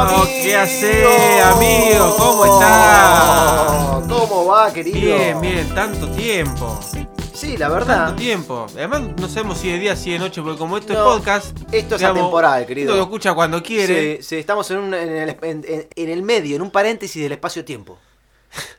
Amigo. ¿qué hace, amigo? ¿Cómo está? ¿Cómo va, querido? Bien, bien, tanto tiempo. Sí, la verdad. Tanto tiempo. Además, no sabemos si de día, si de noche, porque como esto No, es podcast. esto es digamos, atemporal, querido. uno lo escucha cuando quiere. Sí, sí, estamos en, un- en el, en- el medio, en un paréntesis del espacio-tiempo.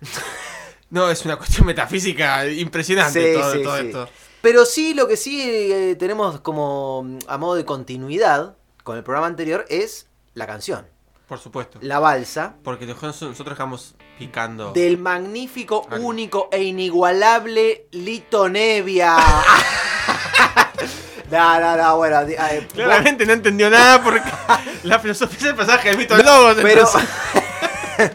No, es una cuestión metafísica impresionante Sí, todo, sí, todo sí. esto. Pero sí, lo que sí eh, tenemos como mm, a modo de continuidad con el programa anterior es la canción. Por supuesto. La balsa Porque nosotros dejamos picando. del magnífico, único e inigualable Lito Nevia. no, no, no, bueno. ay, Claramente no entendió nada porque la filosofía del pasaje del mito de Lobos. Pero.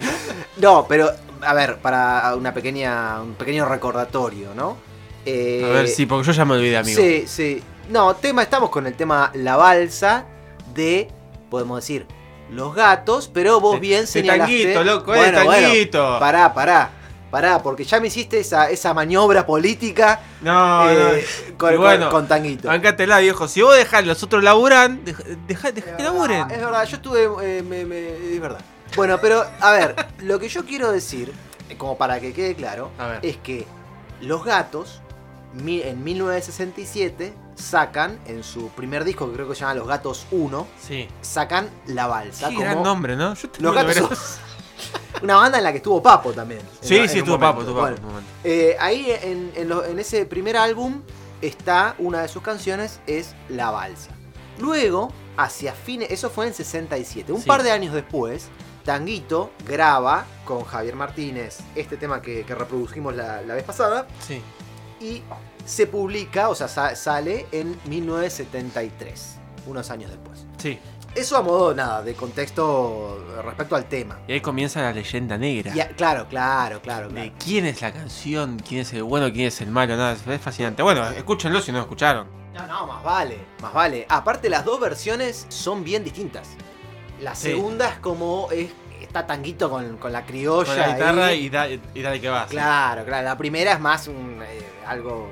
no, pero, a ver, para una pequeña, un pequeño recordatorio, ¿no? Eh, A ver, sí, porque yo ya me olvidé, amigo. Sí, sí. No, tema, estamos con el tema La Balsa de, podemos decir, los gatos, pero vos bien de señalaste... tanguito, loco, eh, tanguito. pará, pará, pará, porque ya me hiciste esa, esa maniobra política No, eh, no. con, bueno, con, con Tanguito. Bancátela, viejo. Si vos dejás los otros laburan, deja, deja que laburen. Es verdad, yo estuve. eh, me- me- es verdad. Bueno, pero, a ver, lo que yo quiero decir, como para que quede claro, es que los gatos, en 1967, sacan en su primer disco, que creo que se llama Los Gatos 1, Sí. sacan La Balsa. Qué como gran nombre, ¿no? Yo te Los lo gatos son- Una banda en la que estuvo Papo también. Sí, en sí, estuvo papo, estuvo. Bueno, eh, ahí en, en lo- en ese primer álbum está una de sus canciones, es La Balsa. Luego, hacia fines, eso fue en 67, un Sí. par de años después, Tanguito graba con Javier Martínez este tema que, que reproducimos la, la vez pasada Sí. y se publica, o sea, sa- sale en 1973, unos años después. Sí. Eso a modo, nada, de contexto respecto al tema. Y ahí comienza la leyenda negra. Y a- claro, claro, claro. claro. De quién es la canción, quién es el bueno, quién es el malo, nada, es fascinante. Bueno, escúchenlo si no lo escucharon. No, no, más vale, más vale. Aparte, las dos versiones son bien distintas. La Sí. segunda es como es, está tanguito con, con la criolla. Con la guitarra ahí. y, da, y dale que vas. Claro, claro. La primera es más un, eh, algo.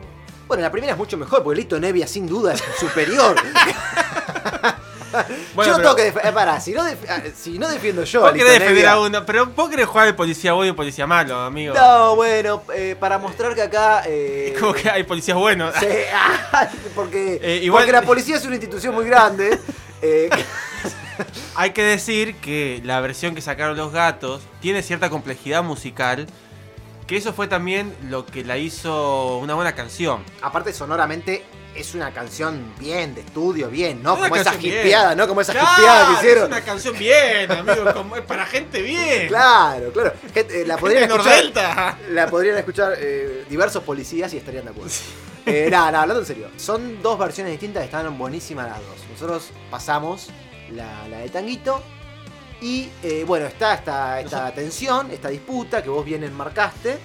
Bueno, la primera es mucho mejor porque Lito Nevia sin duda es superior. Bueno, yo no pero- tengo que defender. Pará, si no, def- ah, si no defiendo yo. Vos querés defender Nevia- a uno, pero vos querés jugar de policía bueno y policía malo, amigo. No, bueno, eh, para mostrar que acá. eh, Es como que hay policías buenos. Sí, porque, Eh, igual- porque la policía es una institución muy grande. eh, Hay que decir que la versión que sacaron los gatos tiene cierta complejidad musical. Que eso fue también lo que la hizo una buena canción. aparte, sonoramente es una canción bien de estudio, bien, ¿no? Es Como esa hipeada, ¿no? Como esa Claro, hipeada que Es hicieron. una canción bien, amigo. como es para gente bien. Claro, claro. Gente, eh, la podrían escuchar, la podrían escuchar eh, diversos policías y estarían de acuerdo. Eh, nada, nada, hablando en serio. Son dos versiones distintas, estaban buenísimas las dos. Nosotros pasamos la, la de Tanguito. Y eh, bueno, está esta, esta tensión, esta disputa que vos bien enmarcaste.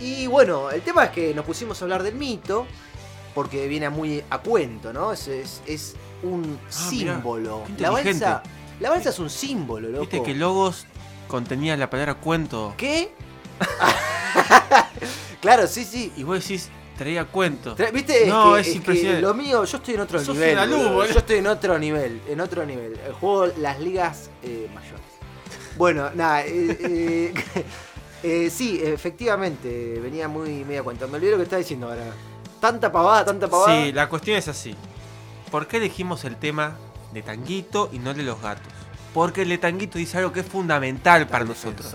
Y bueno, el tema es que nos pusimos a hablar del mito, porque viene muy a cuento, ¿no? Es, es, es un Ah, mirá, símbolo. qué la balsa, la balsa es un símbolo, loco. Viste que Logos contenía la palabra cuento. ¿Qué? claro, sí, sí. Y vos decís, traía cuento. Tra- ¿Viste? No, que- es que impresionante. lo mío, yo estoy en otro Sos nivel. luz, boludo. Yo estoy en otro nivel, en otro nivel. Eh, Juego las ligas eh, mayores. Bueno, nada, eh, eh, eh, sí, efectivamente, venía muy media cuenta. Me olvidé lo que estaba diciendo ahora. Tanta pavada, tanta pavada. Sí, la cuestión es así. ¿Por qué elegimos el tema de Tanguito y no de los gatos? Porque el de Tanguito dice algo que es fundamental para nosotros.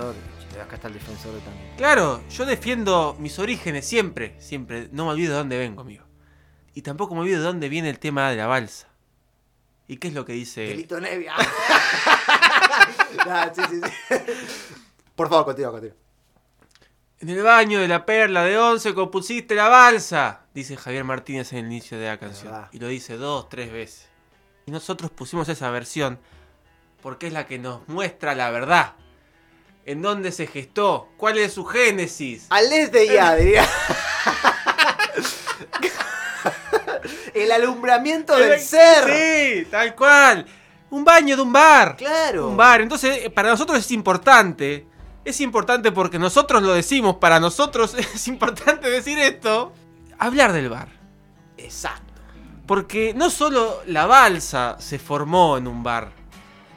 Acá está el defensor de también. Claro, yo defiendo mis orígenes siempre, siempre. No me olvido de dónde vengo, amigo. Y tampoco me olvido de dónde viene el tema de la balsa. ¿Y qué es lo que dice? Delito Nevia. Nah, sí, sí, sí. Por favor, continúa, continúa. En el baño de la perla de once compusiste la balsa, dice Javier Martínez en el inicio de la canción. Y lo dice dos, tres veces. Y nosotros pusimos esa versión porque es la que nos muestra la verdad. ¿En dónde se gestó? ¿Cuál es su génesis? Al este ya, diría. El alumbramiento del ser. Sí, tal cual. Un baño de un bar. Claro. Un bar. Entonces, eh, para nosotros es importante. Es importante porque nosotros lo decimos. Para nosotros es importante decir esto. Hablar del bar. Exacto. Porque no solo la balsa se formó en un bar.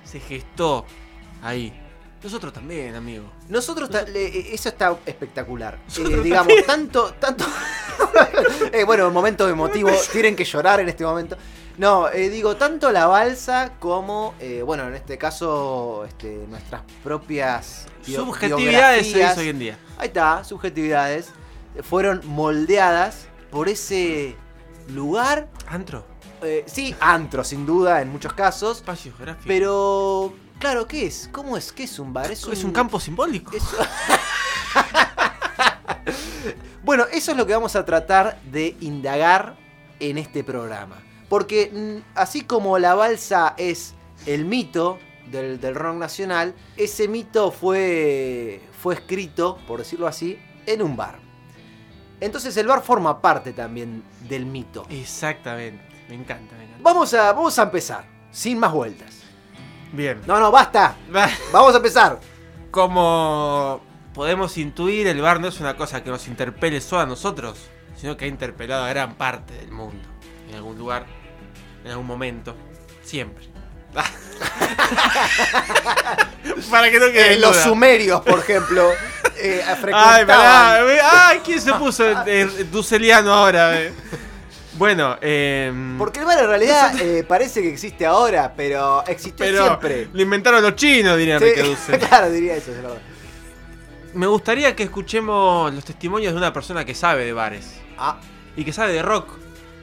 Se gestó ahí. Nosotros también, amigo. Nosotros, ta- le- eso está espectacular. Eh, digamos, tanto, tanto. Eh, bueno, momento emotivo. Tienen que llorar en este momento. No, eh, digo, tanto la balsa como, bueno, en este caso, este, nuestras propias Subjetividades se dice hoy en día. Ahí está, subjetividades. Fueron moldeadas por ese lugar. Antro. sí, antro, sin duda, en muchos casos. Espacio geográfico. Pero, claro, ¿qué es? ¿Cómo es? ¿Qué es un bar? es un campo simbólico. bueno, eso es lo que vamos a tratar de indagar en este programa. Porque mm, así como la balsa es el mito del, del rock nacional, ese mito fue, fue escrito, por decirlo así, en un bar. Entonces el bar forma parte también del mito. Exactamente. Me encanta, me encanta. Vamos a, vamos a empezar, sin más vueltas. Bien. No, no, basta. Vamos a empezar. Como podemos intuir, el bar no es una cosa que nos interpele solo a nosotros, sino que ha interpelado a gran parte del mundo. En algún lugar, en algún momento, siempre. Para que no quede Eh, los sumerios, por ejemplo, eh, Ay, pará, ay, ¿quién se puso eh, duceliano ahora? eh? Bueno, eh, Porque el bar en realidad eh, parece que existe ahora, pero existió pero siempre. lo inventaron los chinos, diría Sí, Enrique Dussel. claro, diría eso, es verdad. Me gustaría que escuchemos los testimonios de una persona que sabe de bares, Ah, y que sabe de rock,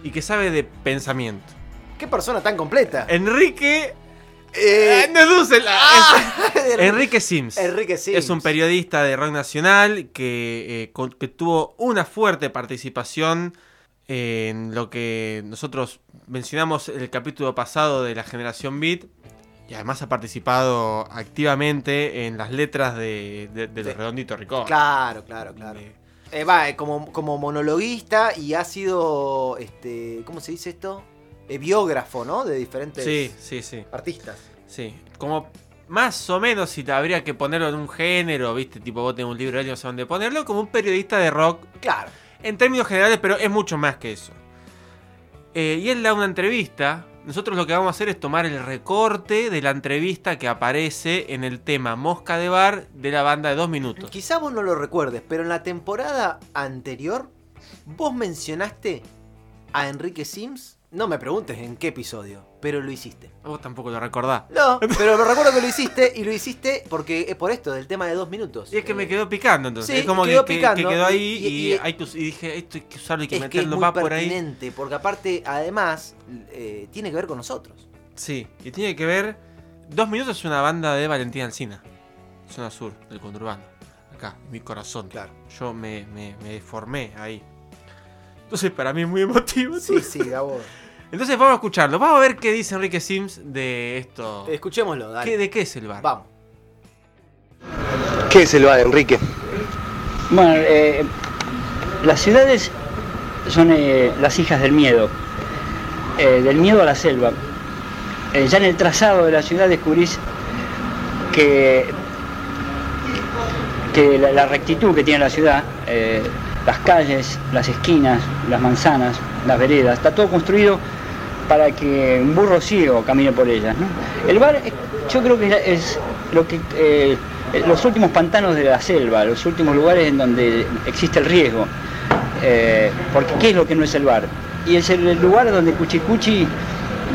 y que sabe de pensamiento. qué persona tan completa. Enrique. Eh, Eh, no Dussel, ah, es- Enrique Sims. Enrique Sims. Es un periodista de rock nacional que, eh, con- que tuvo una fuerte participación en lo que nosotros mencionamos en el capítulo pasado de la generación Beat. Y además ha participado activamente en las letras de, de, de los. Redonditos Ricón. Claro, claro, claro. Eh, va, eh, como, como monologuista y ha sido, este, ¿cómo se dice esto? Eh, biógrafo, ¿no? De diferentes Sí, sí, sí. artistas. Sí, como más o menos si te habría que ponerlo en un género, viste, tipo vos tenés un libro de él, no sé dónde ponerlo, como un periodista de rock Claro. En términos generales, pero es mucho más que eso. Eh, y él da una entrevista, nosotros lo que vamos a hacer es tomar el recorte de la entrevista que aparece en el tema Mosca de Bar de la banda de dos minutos. Quizá vos no lo recuerdes, pero en la temporada anterior, vos mencionaste a Enrique Sims. No me preguntes en qué episodio, pero lo hiciste. Vos tampoco lo recordás. No, pero me recuerdo que lo hiciste y lo hiciste porque es por esto, del tema de dos minutos. Y es que me quedó picando entonces. sí, es como quedó que, picando. que quedó ahí Y- y, y- hay que us- y dije, esto hay que usarlo, hay que Es que es meterlo muy más por ahí. porque aparte, además, eh, tiene que ver con nosotros. Sí, y tiene que ver. Dos minutos es una banda de Valentín Alcina, zona sur del conurbano. Acá, en mi corazón. Claro. Yo me, me, me deformé ahí. Entonces, para mí es muy emotivo. Sí, sí, Gabo. Entonces, vamos a escucharlo. Vamos a ver qué dice Enrique Sims de esto. Escuchémoslo, dale. ¿Qué, ¿De qué es el bar? Vamos. ¿Qué es el bar, Enrique? Bueno, eh, las ciudades son eh, las hijas del miedo, eh, del miedo a la selva. Eh, ya en el trazado de la ciudad descubrís que, que la, la rectitud que tiene la ciudad, eh, las calles, las esquinas, las manzanas, las veredas, está todo construido para que un burro ciego camine por ellas. El bar, eh, yo creo que es lo que eh, los últimos pantanos de la selva, los últimos lugares en donde existe el riesgo. Eh, porque ¿qué es lo que no es el bar? Y es el lugar donde Cuchicuchi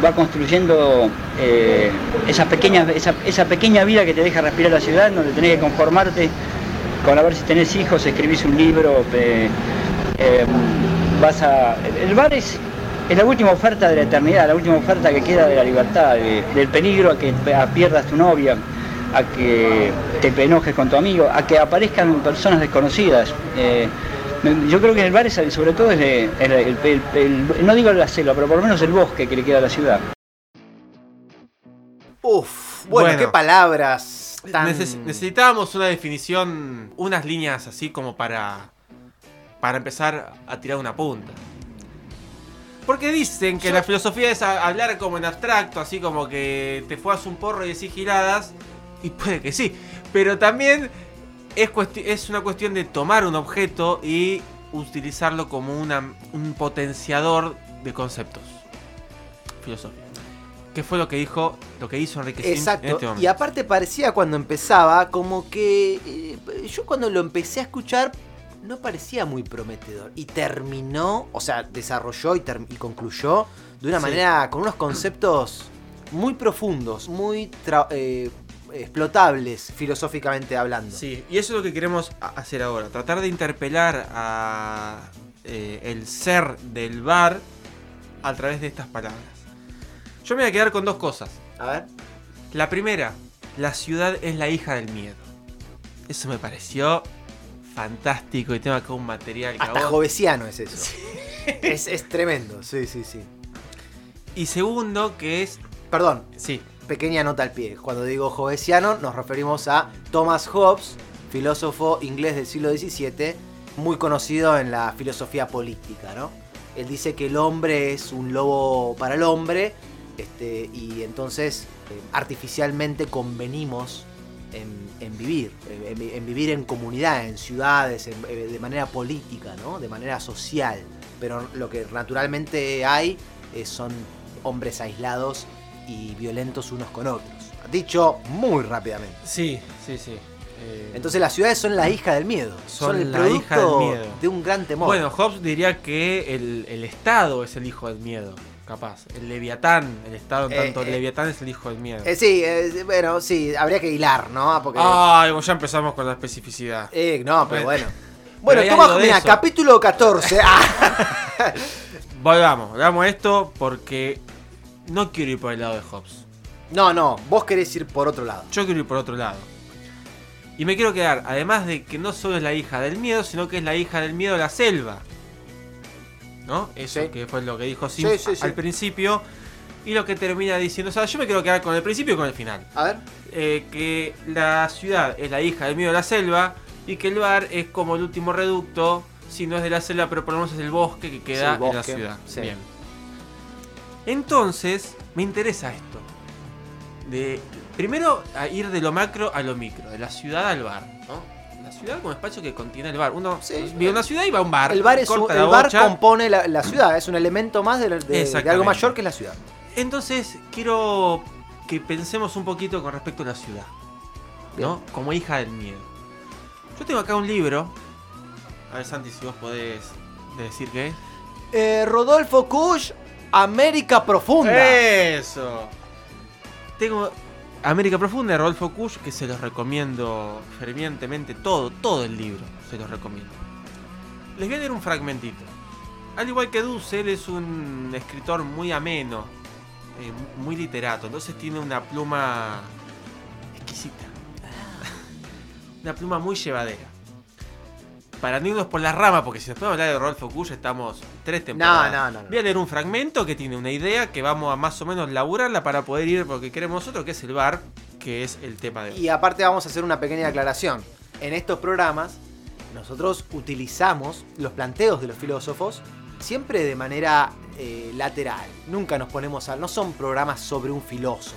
va construyendo eh, esa, pequeña, esa, pequeña vida que te deja respirar la ciudad, donde tenés que conformarte con a ver si tenés hijos, escribís un libro, eh, eh, vas a. El bar es, es la última oferta de la eternidad, la última oferta que queda de la libertad, de- del peligro a que a pierdas tu novia, a que te enojes con tu amigo, a que aparezcan personas desconocidas. Eh, yo creo que el bar es sobre todo es el- el- el- el- no digo la selva, pero por lo menos el bosque que le queda a la ciudad. Uf, bueno, Bueno. qué palabras tan- Neces- necesitábamos una definición, unas líneas así como para, para empezar a tirar una punta. Porque dicen que Yo- la filosofía es hablar como en abstracto, así como que te fuas un porro y decís giradas, y puede que sí, pero también es, es una cuestión de tomar un objeto y utilizarlo como una- un potenciador de conceptos filosóficos. Que fue lo que dijo, lo que hizo Enrique Sim en Exacto. este momento. y aparte parecía cuando empezaba como que eh, yo cuando lo empecé a escuchar no parecía muy prometedor. Y terminó, o sea, desarrolló y, concluyó de una Sí. manera con unos conceptos muy profundos, muy eh, explotables filosóficamente hablando. Sí, y eso es lo que queremos hacer ahora. Tratar de interpelar a eh, el ser del bar a través de estas palabras. Yo me voy a quedar con dos cosas. A ver. La primera, la ciudad es la hija del miedo. Eso me pareció fantástico y tengo acá un material Hasta jovesiano es eso. Es, es tremendo, sí, sí, sí. Y segundo, que es... Perdón, Sí, pequeña nota al pie. Cuando digo jovesiano, nos referimos a Thomas Hobbes, filósofo inglés del siglo XVII, muy conocido en la filosofía política, ¿no? Él dice que el hombre es un lobo para el hombre, este, y entonces eh, artificialmente convenimos en, en vivir, en, vivir en comunidad, en ciudades, en- eh, de manera política, ¿no? De manera social. Pero lo que naturalmente hay eh, son hombres aislados y violentos unos con otros. Dicho muy rápidamente. sí, sí, sí. Eh, Entonces las ciudades son la hija del miedo. Son, Son el la producto hija del miedo. de un gran temor. Bueno, Hobbes diría que el, el Estado es el hijo del miedo, capaz. El Leviatán, el Estado en Eh, tanto eh. el Leviatán es el hijo del miedo. Eh, sí, eh, bueno, sí, habría que hilar, ¿no? Porque, Ay, bueno, ya empezamos con la especificidad. eh, no, pero Bueno. bueno. Hay toma, mira, capítulo 14. Ah, Volvamos, volvamos a esto porque no quiero ir por el lado de Hobbes. no, no, vos querés ir por otro lado. Yo quiero ir por otro lado. Y me quiero quedar, además de que no solo es la hija del miedo, sino que es la hija del miedo de la selva. ¿No? Eso Sí. que fue lo que dijo Sim Sí, al principio. Y lo que termina diciendo, o sea, yo me quiero quedar con el principio y con el final. A ver. eh, que la ciudad es la hija del miedo de la selva y que el bar es como el último reducto, si no es de la selva, pero por lo menos es el bosque que queda en la ciudad. Bien. Entonces, me interesa esto. De, primero, a ir de lo macro a lo micro, de la ciudad al bar. ¿no? Ciudad como espacio que contiene el bar. Uno Sí. vive en una ciudad y va a un bar. El bar, es un- el la bar compone la, la ciudad, es un elemento más de, de- de Exactamente. algo mayor que es la ciudad. Entonces, quiero que pensemos un poquito con respecto a la ciudad. ¿No? Como hija del miedo. Yo tengo acá un libro. A ver, Santi, si vos podés decir qué es. Eh, Rodolfo Kusch, América Profunda. ¡Eso! Tengo América Profunda de Rodolfo que se los recomiendo fervientemente. Todo, todo el libro se los recomiendo. Les voy a leer un fragmentito. Al igual que Dussel, es un escritor muy ameno, eh, muy literato. Entonces tiene una pluma exquisita. Una pluma muy llevadera. Para no irnos por la rama, porque si nos podemos hablar de Rodolfo Kusch, estamos tres temporadas. no, no, no. Voy a leer un fragmento que tiene una idea que vamos a más o menos laburarla para poder ir porque queremos nosotros, que es el bar, que es el tema de hoy. Y aparte vamos a hacer una pequeña aclaración. En estos programas nosotros utilizamos los planteos de los filósofos siempre de manera eh, lateral. Nunca nos ponemos a... No son programas sobre un filósofo.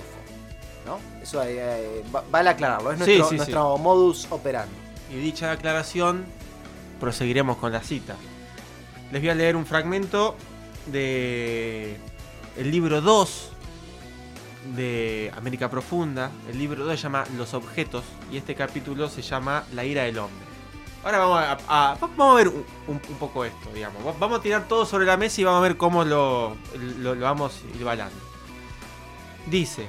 ¿no? Eso eh, eh, va- vale aclararlo. Es nuestro, sí, sí. nuestro modus operandi. Y dicha aclaración, proseguiremos con la cita. Les voy a leer un fragmento de el libro 2 de América Profunda. El libro 2 se llama Los objetos y este capítulo se llama La ira del hombre. Ahora vamos a, vamos a ver un, un- poco esto, digamos. Va- Vamos a tirar todo sobre la mesa y vamos a ver cómo lo, lo, lo vamos balando. Dice,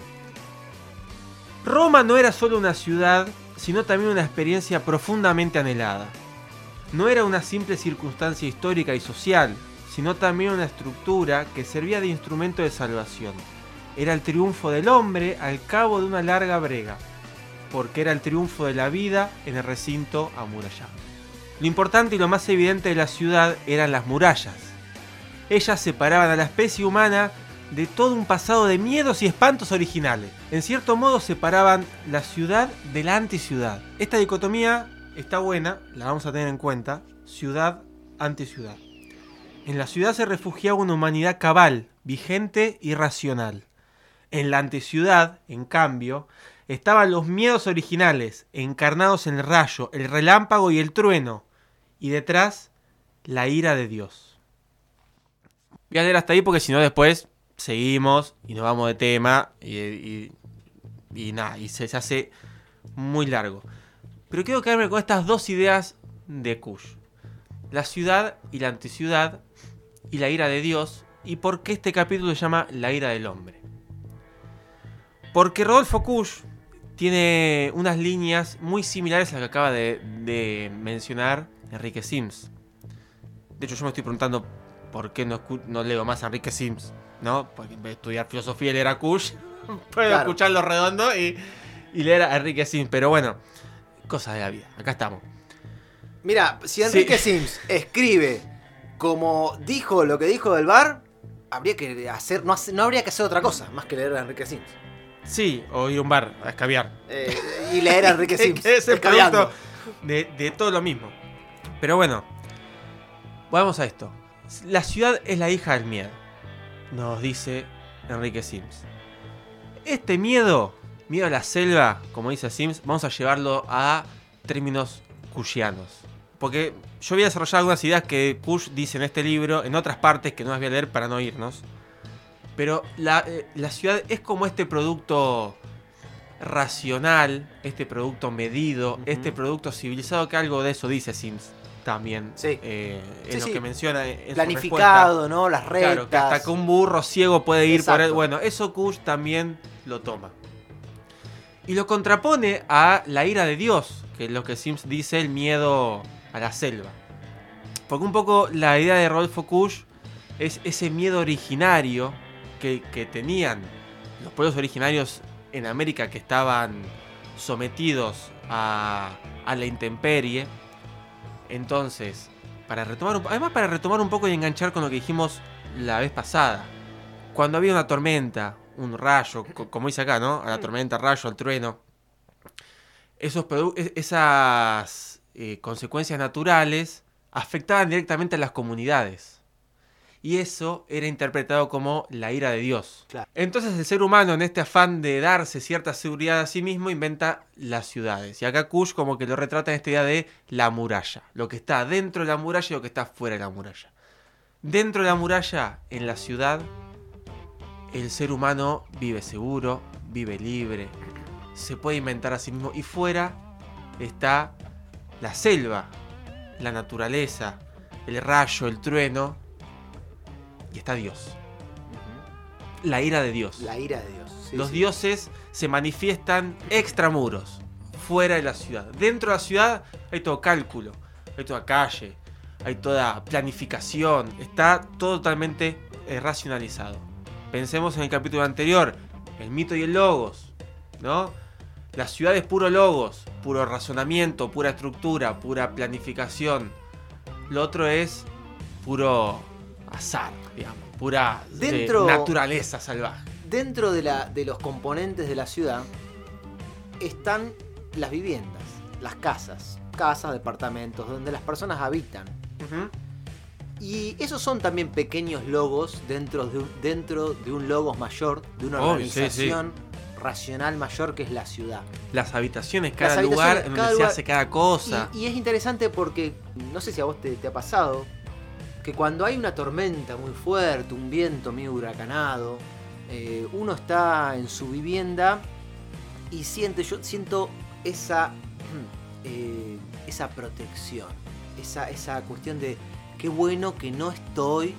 Roma no era solo una ciudad, sino también una experiencia profundamente anhelada. No era una simple circunstancia histórica y social, sino también una estructura que servía de instrumento de salvación. Era el triunfo del hombre al cabo de una larga brega, porque era el triunfo de la vida en el recinto amurallado. Lo importante y lo más evidente de la ciudad eran las murallas. Ellas separaban a la especie humana de todo un pasado de miedos y espantos originales. En cierto modo separaban la ciudad de la anticiudad. Esta dicotomía está buena, la vamos a tener en cuenta, ciudad anticiudad. En la ciudad se refugiaba una humanidad cabal, vigente y racional. En la anticiudad, en cambio, estaban los miedos originales, encarnados en el rayo, el relámpago y el trueno, y detrás, la ira de Dios. Voy a leer hasta ahí porque si no después seguimos y nos vamos de tema y, nada, y se hace muy largo. Pero quiero quedarme con estas dos ideas de Kush. La ciudad y la anticiudad y la ira de Dios y por qué este capítulo se llama La ira del hombre. Porque Rodolfo Kush tiene unas líneas muy similares a las que acaba de, de mencionar Enrique Sims. De hecho, yo me estoy preguntando por qué no leo más a Enrique Sims, ¿no? Porque en vez de estudiar filosofía y leer a Kush, puedo Claro. escucharlo redondo y, y leer a Enrique Sims. Pero bueno, cosas de la vida. Acá estamos. Mira, si Enrique Sims escribe como dijo lo que dijo del bar, habría que hacer no, no habría que hacer otra cosa más que leer a Enrique Sims. Sí, o ir a un bar a escabiar. Eh, y leer a Enrique Sims. es el producto de, de todo lo mismo. Pero bueno, vamos a esto. La ciudad es la hija del miedo, nos dice Enrique Sims. Este miedo, miedo a la selva, como dice Sims, vamos a llevarlo a términos cushianos. Porque yo voy a desarrollar algunas ideas que Kush dice en este libro, en otras partes que no las voy a leer para no irnos. Pero la, eh, la ciudad es como este producto racional, este producto medido, este producto civilizado, que algo de eso dice Sims también. Sí. eh, en Sí, lo sí. que menciona en su respuesta. Planificado, ¿no? Las rectas. Claro, que hasta que un burro ciego puede ir por él. Bueno, eso Kush también lo toma. Y lo contrapone a la ira de Dios, que es lo que Sims dice, el miedo a la selva. Porque un poco la idea de Rodolfo Kush es ese miedo originario que, tenían los pueblos originarios en América que estaban sometidos a, la intemperie. Entonces, para retomar además para retomar un poco y enganchar con lo que dijimos la vez pasada. Cuando había una tormenta, un rayo, co- como dice acá, ¿no? A la tormenta, rayo, al trueno. Esos es- esas eh, consecuencias naturales afectaban directamente a las comunidades. Y eso era interpretado como la ira de Dios. Claro. Entonces el ser humano en este afán de darse cierta seguridad a sí mismo inventa las ciudades. Y acá Kush como que lo retrata en esta idea de la muralla. Lo que está dentro de la muralla y lo que está fuera de la muralla. Dentro de la muralla, en la ciudad, el ser humano vive seguro, vive libre, se puede inventar a sí mismo. Y fuera está la selva, la naturaleza, el rayo, el trueno. Y está Dios. La ira de Dios. La ira de Dios. sí, Los sí. dioses se manifiestan extramuros, fuera de la ciudad. Dentro de la ciudad hay todo cálculo, hay toda calle, hay toda planificación, está todo totalmente eh, racionalizado. Pensemos en el capítulo anterior, el mito y el logos, ¿no? La ciudad es puro logos, puro razonamiento, pura estructura, pura planificación. Lo otro es puro azar, digamos, pura eh, naturaleza salvaje. Dentro de, la, de los componentes de la ciudad están las viviendas, las casas, casas, departamentos, donde las personas habitan. Y esos son también pequeños logos dentro de un, dentro de un logos mayor, de una Oh, sí, sí. organización racional mayor que es la ciudad. Las habitaciones, cada habitaciones, lugar en donde cada se hace cada cosa. Y, y es interesante porque, no sé si a vos te, te ha pasado, que cuando hay una tormenta muy fuerte, un viento muy huracanado, eh, uno está en su vivienda y siente, yo siento esa, eh, esa protección, esa, esa cuestión de qué bueno que no estoy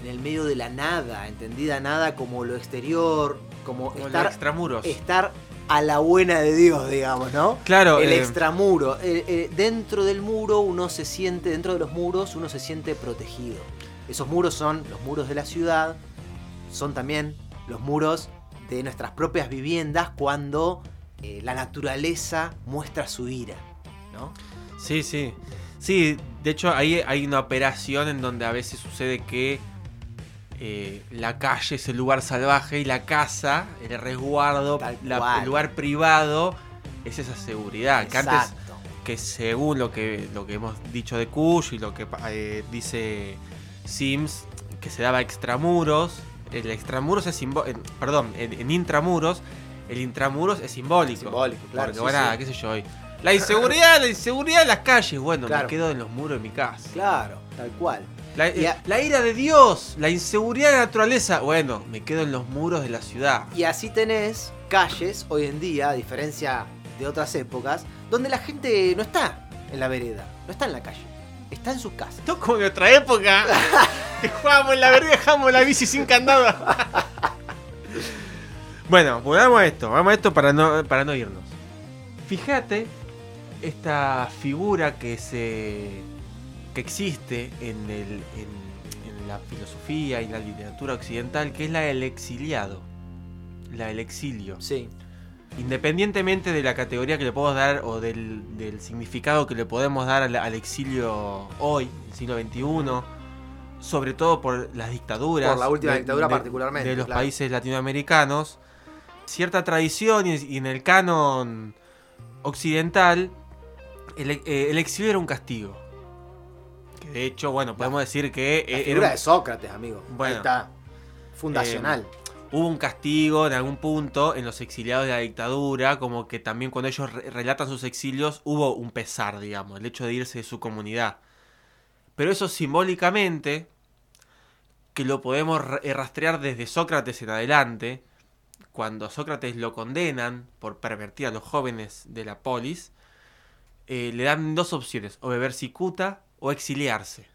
en el medio de la nada, entendida nada como lo exterior, como, Como estar extramuros. estar a la buena de Dios, digamos, ¿no? Claro, el eh, extramuro. Eh, eh, dentro del muro uno se siente, dentro de los muros uno se siente protegido. Esos muros son los muros de la ciudad, son también los muros de nuestras propias viviendas cuando la naturaleza muestra su ira, ¿no? Sí, sí. Sí, de hecho ahí hay una operación en donde a veces sucede que eh, la calle es el lugar salvaje y la casa, el resguardo, la- el lugar privado, es esa seguridad. Que antes, que según lo que, lo que hemos dicho de Kush y lo que eh, dice Sims, que se daba extramuros, el extramuros es simbólico, perdón, en, en intramuros, el intramuros es simbólico. Simbólico, claro, Porque, sí, bueno, sí. qué sé yo, hoy. La inseguridad, la inseguridad en las calles, bueno, Claro. me quedo en los muros de mi casa. Claro, tal cual. La, Y a- eh, la ira de Dios, la inseguridad de la naturaleza, bueno, me quedo en los muros de la ciudad. Y así tenés calles hoy en día, a diferencia de otras épocas, donde la gente no está en la vereda, no está en la calle, está en sus casas. Esto es como en otra época, que jugábamos en la vereda y dejábamos la bici sin candado. bueno, volvamos a esto, vamos a esto para no, para no irnos. Fíjate esta figura que se que existe en, el, en, en la filosofía y la literatura occidental, que es la del exiliado, la del exilio. Sí, Independientemente de la categoría que le podemos dar o del, del significado que le podemos dar al, al exilio hoy, el siglo XXI, sobre todo por las dictaduras. Por la última dictadura particularmente, De los claro. países latinoamericanos. Cierta tradición y, y en el canon occidental, el, eh, el exilio era un castigo. Que de hecho, bueno, podemos decir que la eh, figura era de Sócrates, amigo. Bueno. Ahí está. Fundacional. hubo un castigo en algún punto en los exiliados de la dictadura, como que también cuando ellos re- relatan sus exilios hubo un pesar, digamos, el hecho de irse de su comunidad. Pero eso simbólicamente, que lo podemos ra- eh, rastrear desde Sócrates en adelante, cuando a Sócrates lo condenan por pervertir a los jóvenes de la polis, eh, le dan dos opciones, o beber cicuta o exiliarse.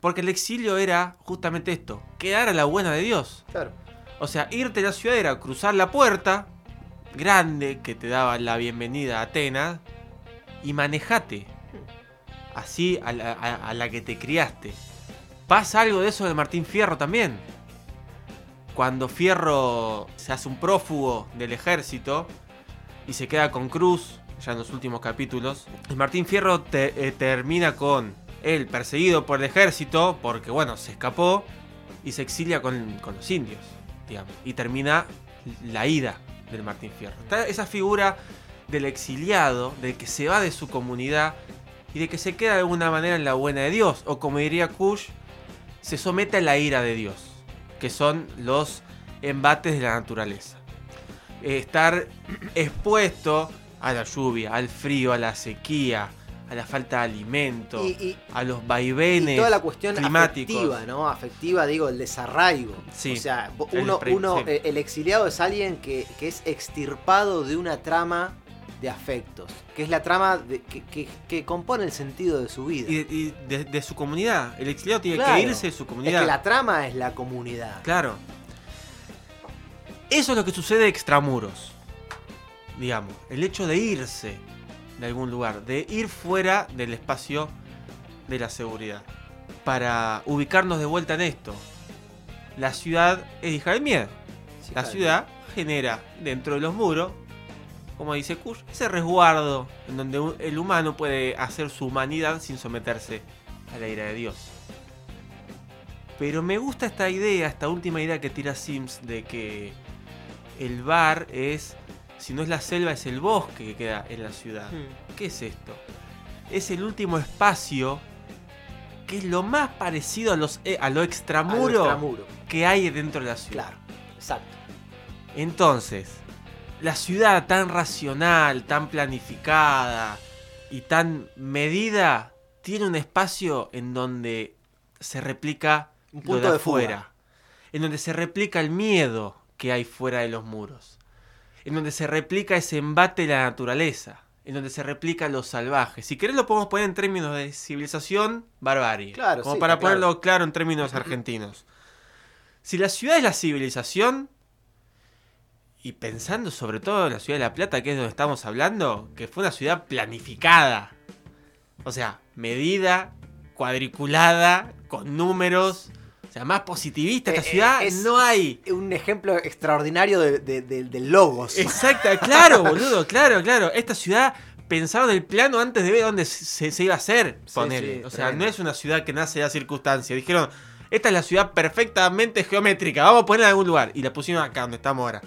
Porque el exilio era justamente esto, quedar a la buena de Dios. Claro. O sea, irte a la ciudad era cruzar la puerta grande que te daba la bienvenida a Atenas y manejate. Así a la, a- a la que te criaste. Pasa algo de eso de Martín Fierro también. Cuando Fierro se hace un prófugo del ejército y se queda con Cruz, ya en los últimos capítulos, Martín Fierro eh, termina con él perseguido por el ejército porque, bueno, se escapó y se exilia con, con los indios, digamos, y termina la ida del Martín Fierro. Está esa figura del exiliado, del que se va de su comunidad y de que se queda de alguna manera en la buena de Dios, o como diría Kush, se somete a la ira de Dios, que son los embates de la naturaleza. Eh, estar expuesto a la lluvia, al frío, a la sequía, a la falta de alimento, Y, y- a los y vaivenes toda la cuestión climáticos. afectiva, ¿no? Afectiva, digo, el desarraigo. Sí. O sea, vo- El uno, uno sí. el exiliado es alguien que, que es extirpado de una trama de afectos, que es la trama de- que, que- que compone el sentido de su vida. Y, de, y de- de su comunidad. El exiliado tiene Claro. que irse de su es comunidad. que la trama es la comunidad. Claro. Eso es lo que sucede extramuros. Digamos, el hecho de irse de algún lugar, de ir fuera del espacio de la seguridad. Para ubicarnos de vuelta en esto. La ciudad es hija del miedo. Sí, La ciudad genera dentro de los muros, como dice Kush, ese resguardo en donde el humano puede hacer su humanidad sin someterse a la ira de Dios. Pero me gusta esta idea, esta última idea que tira Sims de que el bar es, si no es la selva, es el bosque que queda en la ciudad. Hmm. ¿Qué es esto? Es el último espacio que es lo más parecido a, los, eh, a lo A lo extramuro que hay dentro de la ciudad. Claro, exacto. Entonces, la ciudad tan racional, tan planificada y tan medida tiene un espacio en donde se replica Un lo de de fuga. afuera, en donde se replica el miedo que hay fuera de los muros, en donde se replica ese embate de la naturaleza, en donde se replica lo salvaje. Si querés lo podemos poner en términos de civilización, barbarie, Claro, como sí, para está claro. ponerlo claro en términos argentinos. Si la ciudad es la civilización, y pensando sobre todo en la ciudad de La Plata, que es donde estamos hablando, que fue una ciudad planificada. O sea, medida, cuadriculada, con números. O sea, más positivista esta Eh, eh, ciudad es- no hay. Un ejemplo extraordinario de, de- de- de logos. Exacto, claro, boludo, claro, claro. Esta ciudad pensaron el plano antes de ver dónde se, se iba a hacer, Sí, sí, o sea, tremendo. no es una ciudad que nace de la circunstancia. Dijeron, esta es la ciudad perfectamente geométrica, vamos a ponerla en algún lugar. Y la pusimos acá donde estamos ahora.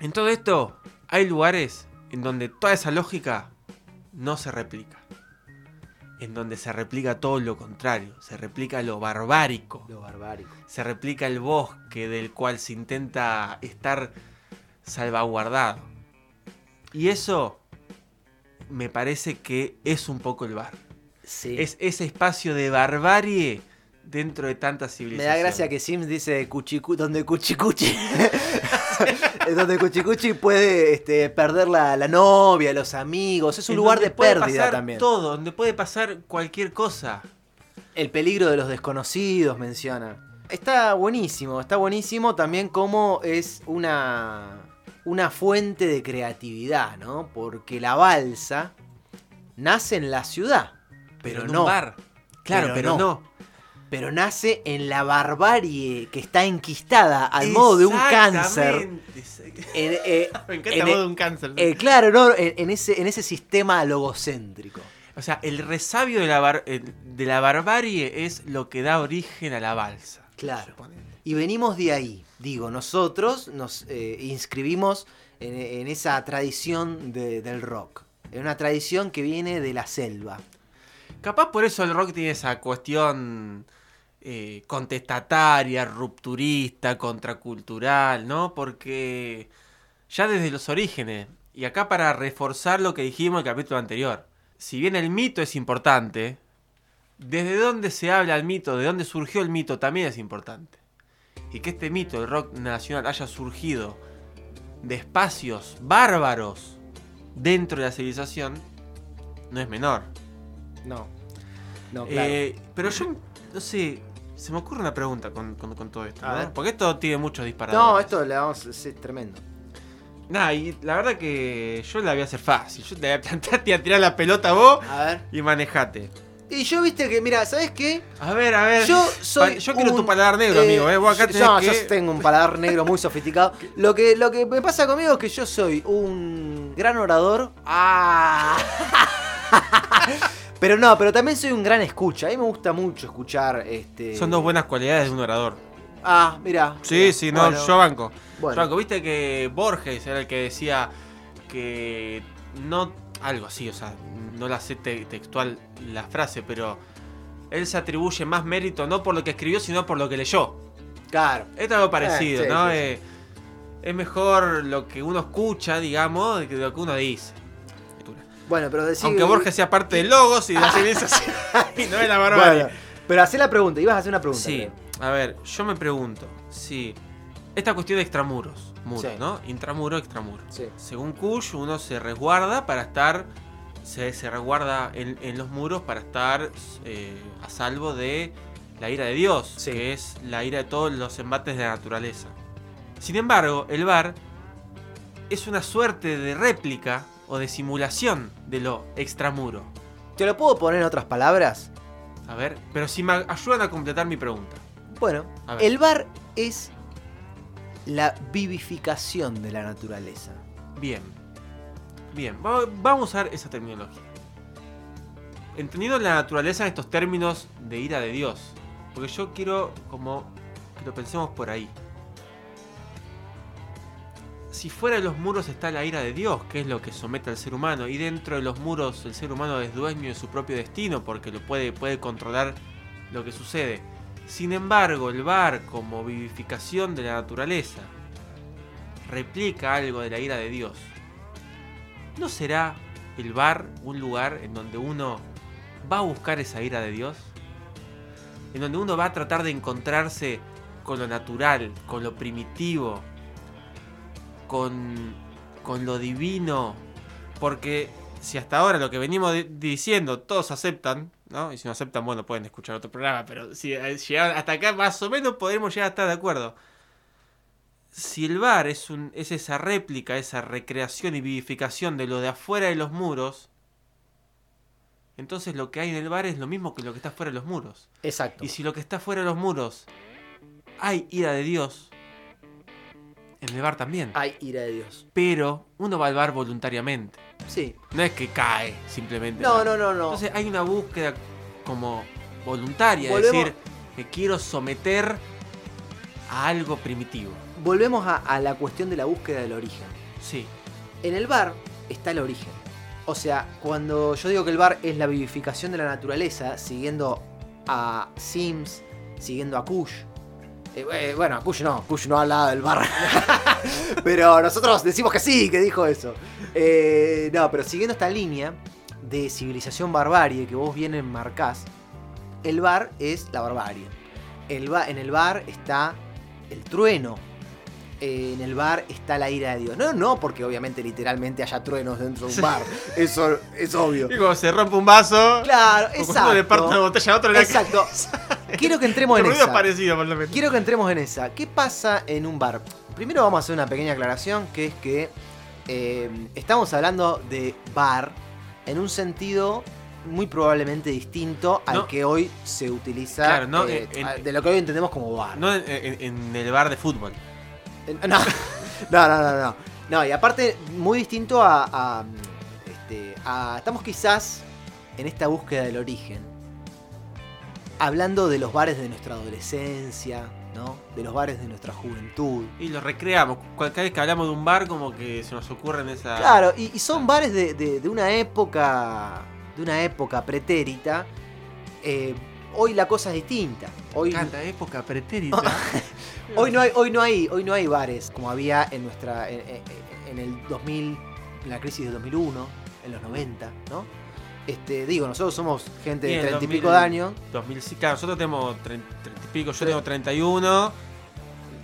En todo esto, hay lugares en donde toda esa lógica no se replica. En donde se replica todo lo contrario, se replica lo barbárico, Lo barbárico. se replica el bosque del cual se intenta estar salvaguardado. Y eso me parece que es un poco el bar. Sí. Es ese espacio de barbarie dentro de tanta Me civilización. da gracia que Sims dice cuchicu donde Cuchicuchi. Donde Cuchicuchi puede este, perder la, la novia, los amigos. Es un En lugar de puede pérdida pasar también. Todo, donde puede pasar cualquier cosa. El peligro de los desconocidos menciona. Está buenísimo, está buenísimo también como es una, una fuente de creatividad, ¿no? Porque la balsa nace en la ciudad, pero, en no. un bar. Claro, Pero pero, no. no. Pero nace en la barbarie que está enquistada al modo de un cáncer. En, eh, Me encanta en modo el- de un cáncer. eh, claro, ¿no? En, en ese, en ese sistema logocéntrico. O sea, el resabio de la, bar- de la barbarie es lo que da origen a la balsa. Claro. Y venimos de ahí. Digo, nosotros nos eh, inscribimos en, en esa tradición de- del rock. En una tradición que viene de la selva. Capaz por eso el rock tiene esa cuestión eh, contestataria, rupturista, contracultural, ¿no? Porque ya desde los orígenes, y acá para reforzar lo que dijimos en el capítulo anterior, si bien el mito es importante, desde dónde se habla el mito, de dónde surgió el mito también es importante. Y que este mito, el rock nacional, haya surgido de espacios bárbaros dentro de la civilización, no es menor. No. No, claro. Eh, pero yo, no sé, se me ocurre una pregunta con, con- con todo esto, A ¿no? ver. Porque esto tiene muchos disparadores. no, esto le vamos a es tremendo. Nada, y la verdad que yo la voy a hacer fácil. Yo te voy a plantar, te voy a tirar la pelota a vos A ver. y manejate. Y yo viste que, mira, ¿sabes qué? A ver, a ver. Yo soy. Pa- yo quiero un, tu paladar negro, amigo, ¿eh? Vos acá yo- no, que... yo tengo un paladar negro muy sofisticado. Lo que, lo que me pasa conmigo es que yo soy un gran orador. ¡Ah! pero no, pero también soy un gran escucha. A mí me gusta mucho escuchar. Este... Son dos buenas cualidades de un orador. Ah, mira. Sí, sí, no, yo banco. Bueno. Yo banco. Viste que Borges era el que decía que no. Algo así, o sea, no la sé te- textual la frase, pero él se atribuye más mérito no por lo que escribió, sino por lo que leyó. Claro. Esto es algo parecido, Eh, sí, ¿no? sí, sí. Eh, es mejor lo que uno escucha, digamos, que lo que uno dice. Bueno, pero decir. Aunque Borges sea parte de Logos y de la civilización y no de la barbarie. Bueno, pero hacé la pregunta. Ibas a hacer una pregunta. Sí, creo. a ver, yo me pregunto si esta cuestión de extramuros, muros, Sí. ¿no? Intramuro, extramuro. Sí. Según Kush, uno se resguarda para estar, se, se resguarda en, en los muros para estar eh, a salvo de la ira de Dios, Sí. que es la ira de todos los embates de la naturaleza. Sin embargo, el bar es una suerte de réplica o de simulación de lo extramuro. ¿Te lo puedo poner en otras palabras? A ver, pero si me ayudan a completar mi pregunta. Bueno, el bar es la vivificación de la naturaleza. Bien. Bien, va- vamos a usar esa terminología. Entendiendo la naturaleza en estos términos de ira de Dios. Porque yo quiero como que lo pensemos por ahí. Si fuera de los muros está la ira de Dios, que es lo que somete al ser humano, y dentro de los muros el ser humano es dueño de su propio destino porque lo puede, puede controlar lo que sucede. Sin embargo, el bar como vivificación de la naturaleza replica algo de la ira de Dios. ¿No será el bar un lugar en donde uno va a buscar esa ira de Dios? En donde uno va a tratar de encontrarse con lo natural, con lo primitivo, con, con lo divino. Porque si hasta ahora lo que venimos di- diciendo todos aceptan, ¿no? Y si no aceptan, bueno, pueden escuchar otro programa, pero si eh, llegan hasta acá más o menos podremos llegar a estar de acuerdo si el bar es, un, es esa réplica, esa recreación y vivificación de lo de afuera de los muros, entonces lo que hay en el bar es lo mismo que lo que está fuera de los muros. Exacto. Y si lo que está fuera de los muros hay ira de Dios, en el bar también. Hay ira de Dios. Pero uno va al bar voluntariamente. Sí. No es que cae simplemente. No, no, no, no. Entonces hay una búsqueda como voluntaria, es decir, me quiero someter a algo primitivo. Volvemos a, a la cuestión de la búsqueda del origen. Sí. En el bar está el origen. O sea, cuando yo digo que el bar es la vivificación de la naturaleza, siguiendo a Sims, siguiendo a Kush. Eh, bueno, Kush no, Kush no hablaba del bar. pero nosotros decimos que sí, que dijo eso. Eh, no, pero siguiendo esta línea de civilización barbarie que vos bien enmarcás, el bar es la barbarie. El ba- en el bar está el trueno. Eh, en el bar está la ira de Dios. No, no, porque obviamente literalmente haya truenos dentro de un bar. Eso es obvio. Y cuando se rompe un vaso, Claro, o cuando le parte una exacto. botella a otro, Exacto. Quiero que entremos en ruido esa. parecido, por lo menos. Quiero que entremos en esa. ¿Qué pasa en un bar? Primero vamos a hacer una pequeña aclaración, que es que eh, estamos hablando de bar en un sentido muy probablemente distinto al No. que hoy se utiliza, Claro, no, eh, en- de lo que hoy entendemos como bar. No en, en- en el bar de fútbol. No, no, no, no, no. No, y aparte, muy distinto a, a, este, a- Estamos quizás en esta búsqueda del origen. Hablando de los bares de nuestra adolescencia, ¿no? De los bares de nuestra juventud. Y lo recreamos. Cada vez que hablamos de un bar, como que se nos ocurre en esa. Claro, y, y son bares de, de- de una época. De una época pretérita. Eh, hoy la cosa es distinta. Hoy, Canta época pretérita. Hoy no hay, hoy no hay, hoy no hay bares como había en nuestra, en, en- en el 2000, en la crisis del 2001, en los 90, ¿no? Este, digo, nosotros somos gente de 30 y 2000, pico de años. 2000, sí, claro, nosotros tenemos 30, 30 y pico, yo Sí. tengo 31.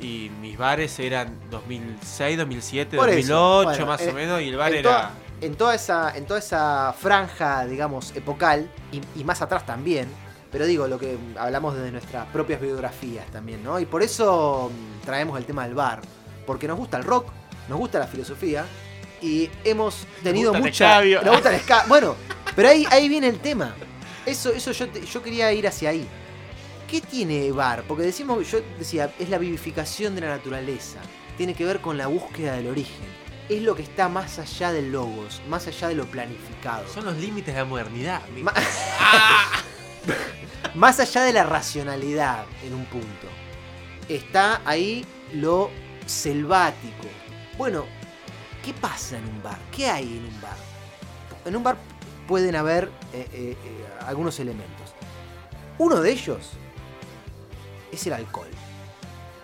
Y mis bares eran 2006, 2007, Por eso, 2008 bueno, más eh, o menos. Y el bar en era. toda- En toda esa, en toda esa franja, digamos, epocal, y, y más atrás también. Pero digo, lo que hablamos desde nuestras propias biografías también, ¿no? Y por eso mm, traemos el tema del bar. Porque nos gusta el rock, nos gusta la filosofía. Y hemos tenido mucha. escabio. Nos gusta el esca- Bueno, pero ahí, ahí viene el tema. Eso, eso yo, te- yo quería ir hacia ahí. ¿Qué tiene bar? Porque decimos, yo decía, es la vivificación de la naturaleza. Tiene que ver con la búsqueda del origen. Es lo que está más allá del logos, más allá de lo planificado. Son los límites de la modernidad. Ma- más allá de la racionalidad en un punto. Está ahí lo selvático. Bueno, ¿qué pasa en un bar? ¿Qué hay en un bar? En un bar pueden haber eh, eh, eh, algunos elementos. Uno de ellos es el alcohol.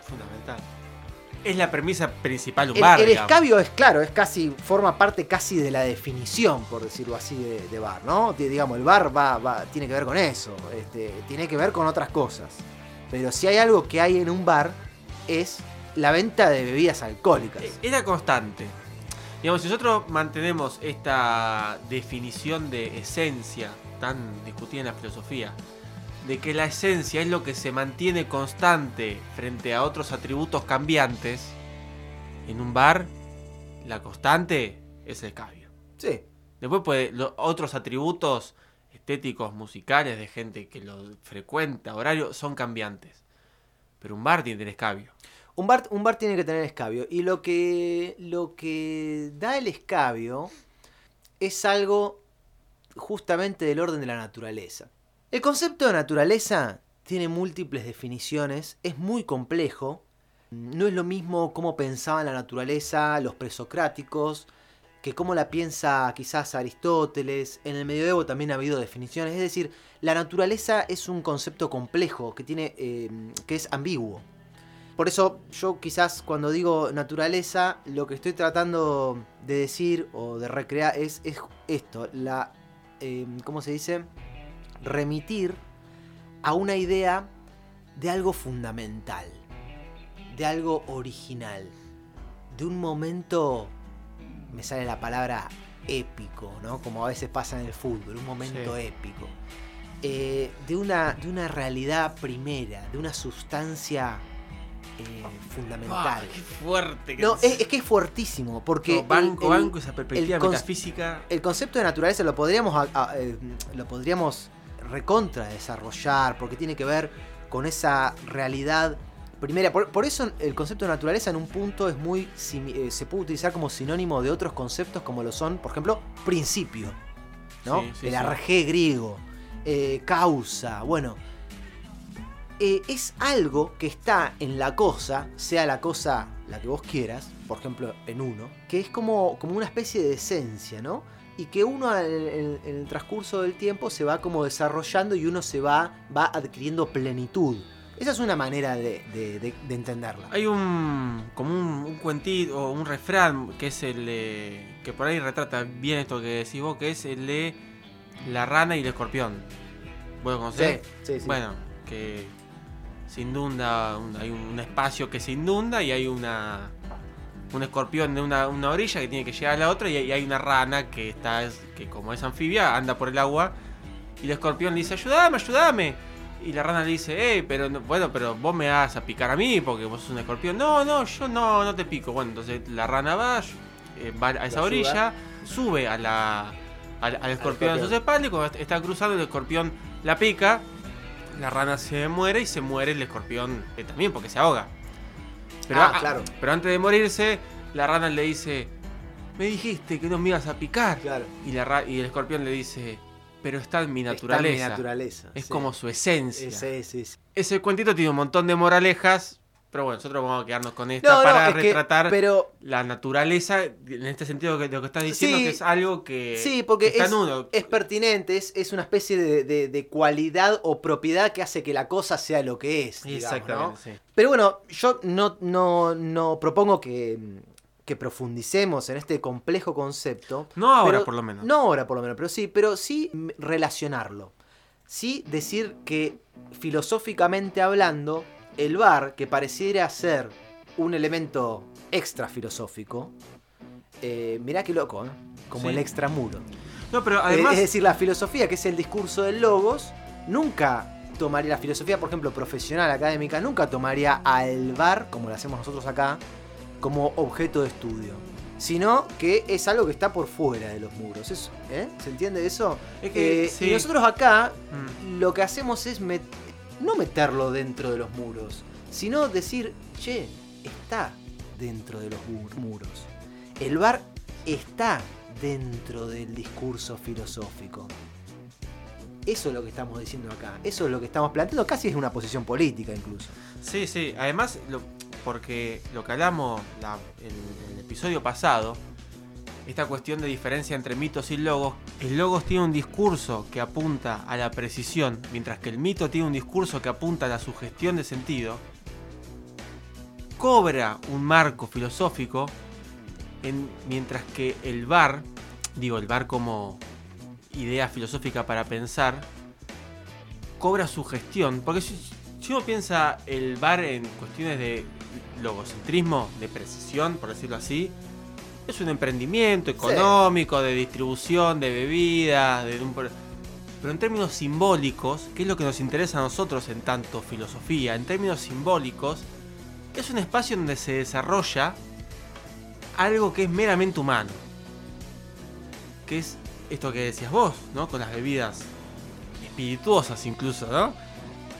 Fundamental. Es la premisa principal de un El, bar. el digamos. escabio es claro, es casi, forma parte casi de la definición, por decirlo así, de, de bar, ¿no? Di- Digamos, el bar va, va- tiene que ver con eso, este, tiene que ver con otras cosas. Pero si hay algo que hay en un bar, es la venta de bebidas alcohólicas. Era constante. Digamos, si nosotros mantenemos esta definición de esencia tan discutida en la filosofía, de que la esencia es lo que se mantiene constante frente a otros atributos cambiantes, en un bar, la constante es el escabio. Sí, Después puede, los otros atributos estéticos, musicales, de gente que lo frecuenta, horario, son cambiantes. Pero un bar tiene el escabio. Un bar, un bar tiene que tener escabio. Y lo que, lo que da el escabio es algo justamente del orden de la naturaleza. El concepto de naturaleza tiene múltiples definiciones, es muy complejo. No es lo mismo cómo pensaban la naturaleza los presocráticos que cómo la piensa quizás Aristóteles. En el medioevo también ha habido definiciones. Es decir, la naturaleza es un concepto complejo que, tiene, eh, que es ambiguo. Por eso yo quizás cuando digo naturaleza, lo que estoy tratando de decir o de recrear es, es esto, la, eh, ¿cómo se dice? Remitir a una idea de algo fundamental, de algo original, de un momento, me sale la palabra épico, ¿no? Como a veces pasa en el fútbol, un momento Sí. épico. Eh, de, una, de una realidad primera, de una sustancia eh, fundamental. Ah, qué fuerte que No, es, es que es fuertísimo, porque No, banco, el- el- banco esa perspectiva el metafísica. el concepto de naturaleza lo podríamos, a- a- eh, lo podríamos recontra desarrollar, porque tiene que ver con esa realidad primera. Por, por eso el concepto de naturaleza en un punto es muy eh, se puede utilizar como sinónimo de otros conceptos como lo son, por ejemplo, principio, ¿no? Sí, sí, el sí. arjé griego, eh, causa, bueno. Eh, es algo que está en la cosa, sea la cosa la que vos quieras, por ejemplo en uno, que es como, como una especie de esencia, ¿no? Y que uno en, el transcurso del tiempo se va como desarrollando y uno se va, va adquiriendo plenitud. Esa es una manera de, de- de- de entenderla. Hay un como un, un cuentito o un refrán que es el de- que por ahí retrata bien esto que decís vos, que es el de la rana y el escorpión. ¿Vos lo conocés? Sí, sí, sí. Bueno, que se inunda, un- hay un espacio que se inunda y hay una un escorpión de una, una orilla que tiene que llegar a la otra y hay, y hay una rana que está que como es anfibia anda por el agua y el escorpión le dice ayúdame, ayúdame y la rana le dice, hey, pero no- bueno, pero vos me vas a picar a mí porque vos sos un escorpión. No, no, yo no, no te pico. Bueno, entonces la rana va, eh, va a esa orilla, sube a la, al, al escorpión en sus espaldas y cuando está cruzando el escorpión la pica, la rana se muere y se muere el escorpión eh, también porque se ahoga. Pero, Ah, a- claro. pero antes de morirse, la rana le dice, me dijiste que no me ibas a picar. Claro. Y, la y el escorpión le dice, pero está en mi Está en naturaleza. mi naturaleza. Es sí. como su esencia. Ese, ese, ese. Ese cuentito tiene un montón de moralejas, pero bueno, nosotros vamos a quedarnos con esta No, no, para es que- retratar pero la naturaleza, en este sentido de lo que estás diciendo, Sí, que es algo que, Sí, porque que está es, en uno. es pertinente, es, es una especie de, de- de cualidad o propiedad que hace que la cosa sea lo que es. digamos, ¿no? Exactamente, sí. Pero bueno, yo no, no, no propongo que, que profundicemos en este complejo concepto. No ahora, pero- por lo menos. No ahora, por lo menos, pero sí, pero sí relacionarlo. Sí decir que filosóficamente hablando, el bar, que pareciera ser un elemento extra filosófico, eh, mirá qué loco, ¿eh? como Sí. el extramuro. No, pero Eh, además, es decir, la filosofía, que es el discurso del logos, nunca tomaría la filosofía, por ejemplo, profesional, académica, nunca tomaría al bar, como lo hacemos nosotros acá, como objeto de estudio. Sino que es algo que está por fuera de los muros. ¿eh? ¿Se entiende eso? Es que, Eh, sí. Y nosotros acá Mm. lo que hacemos es met- no meterlo dentro de los muros, sino decir, che, está dentro de los mu- muros. El bar está dentro del discurso filosófico. Eso es lo que estamos diciendo acá. Eso es lo que estamos planteando. Casi es una posición política incluso. Sí, sí. Además, porque lo que hablamos la- en el episodio pasado, esta cuestión de diferencia entre mitos y logos, el logos tiene un discurso que apunta a la precisión, mientras que el mito tiene un discurso que apunta a la sugestión de sentido, cobra un marco filosófico, en- mientras que el bar, digo el bar como idea filosófica para pensar, cobra su gestión. Porque si, si uno piensa el bar en cuestiones de logocentrismo, de precisión, por decirlo así, es un emprendimiento económico, de distribución de bebidas, de un... Pero en términos simbólicos, que es lo que nos interesa a nosotros en tanto filosofía, en términos simbólicos, es un espacio donde se desarrolla algo que es meramente humano. Que es esto que decías vos, ¿no? Con las bebidas espirituosas incluso, ¿no?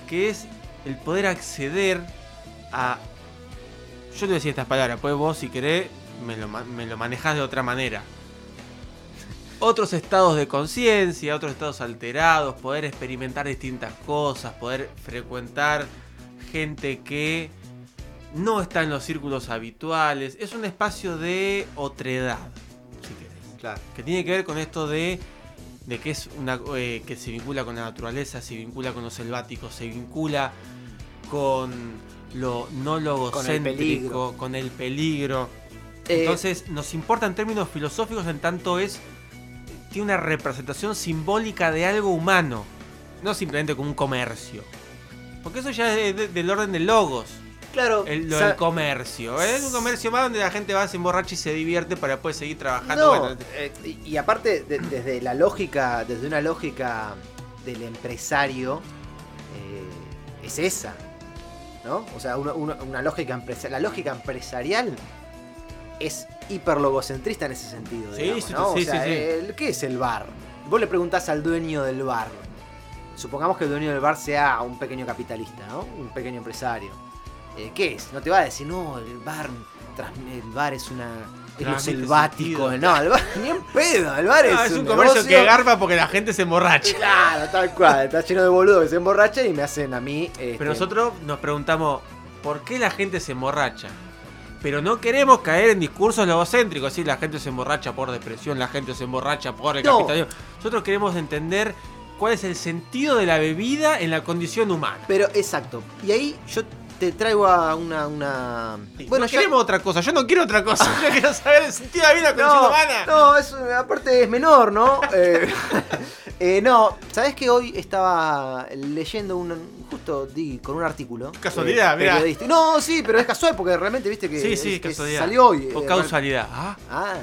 Que es el poder acceder a... Yo te voy a decir estas palabras, pues vos si querés me lo, me lo manejás de otra manera. Otros estados de conciencia, otros estados alterados, poder experimentar distintas cosas, poder frecuentar gente que no está en los círculos habituales. Es un espacio de otredad, si querés Claro. que tiene que ver con esto de, de que es una eh, que se vincula con la naturaleza, se vincula con lo selvático, se vincula con lo no logocéntrico, peligro. con el peligro. Eh, Entonces nos importa en términos filosóficos en tanto es tiene una representación simbólica de algo humano, no simplemente como un comercio. Porque eso ya es de- del orden de logos, claro. el, lo del comercio. ¿eh? Es un comercio más donde la gente va, se emborracha y se divierte para después seguir trabajando. No, Bueno, eh, y, aparte, de- desde la lógica, desde una lógica del empresario, eh, es esa. ¿No? O sea, una lógica empresarial. La lógica empresarial es hiperlogocentrista en ese sentido. Sí, digamos, sí, ¿no? sí, o sea, sí, el- ¿qué es el bar? Vos le preguntás al dueño del bar. Supongamos que el dueño del bar sea un pequeño capitalista, ¿no? Un pequeño empresario. Eh, ¿Qué es? No te va a decir, no, el bar, el bar es una es lo selvático. No, el bar, ni en pedo. El bar No, es, es un comercio negocio- que garpa porque la gente se emborracha. Claro, tal cual. Está lleno de boludos que se emborrachan y me hacen a mí. este, Pero nosotros nos preguntamos, ¿por qué la gente se emborracha? Pero no queremos caer en discursos logocéntricos, así la gente se emborracha por depresión, la gente se emborracha por el No. capitalismo. Nosotros queremos entender cuál es el sentido de la bebida en la condición humana. Pero exacto. Y ahí yo te traigo a una. una... Bueno, ya- queremos otra cosa, yo no quiero otra cosa, yo quiero saber el sentido de la vida No, humana. no, es, aparte es menor, ¿no? Eh, eh, no, ¿sabés que hoy estaba leyendo un. Justo di con un artículo. Casualidad, mirá. periodístico. No, sí, pero es casual porque realmente viste que, sí, sí, es- que casualidad. salió hoy. O eh, causalidad. Ah, Ah,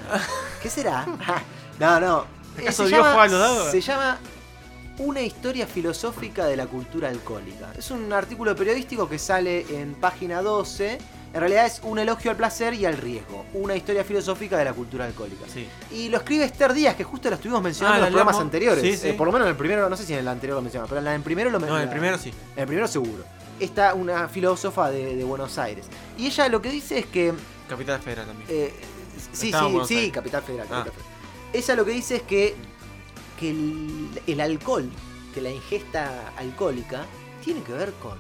¿qué será? no, no. Eh, ¿Acaso Dios llama- juega a los dados? Se llama Una historia filosófica de la cultura alcohólica. Es un artículo periodístico que sale en página 12. En realidad es un elogio al placer y al riesgo. Una historia filosófica de la cultura alcohólica. sí. Y lo escribe Esther Díaz, que justo lo estuvimos mencionando Ah, en la los programas anteriores. Sí, sí. Eh, por lo menos en el primero, no sé si en el anterior lo mencionamos, pero en el primero lo No, en el la- primero sí. En el primero seguro. Está una filósofa de, de Buenos Aires. Y ella lo que dice es que Capital Federal también. eh, sí, Estaba en sí, Buenos sí, Aires. Capital Federal. Ah. Capital Federal. Ella lo que dice es que, que el, el alcohol, que la ingesta alcohólica, tiene que ver con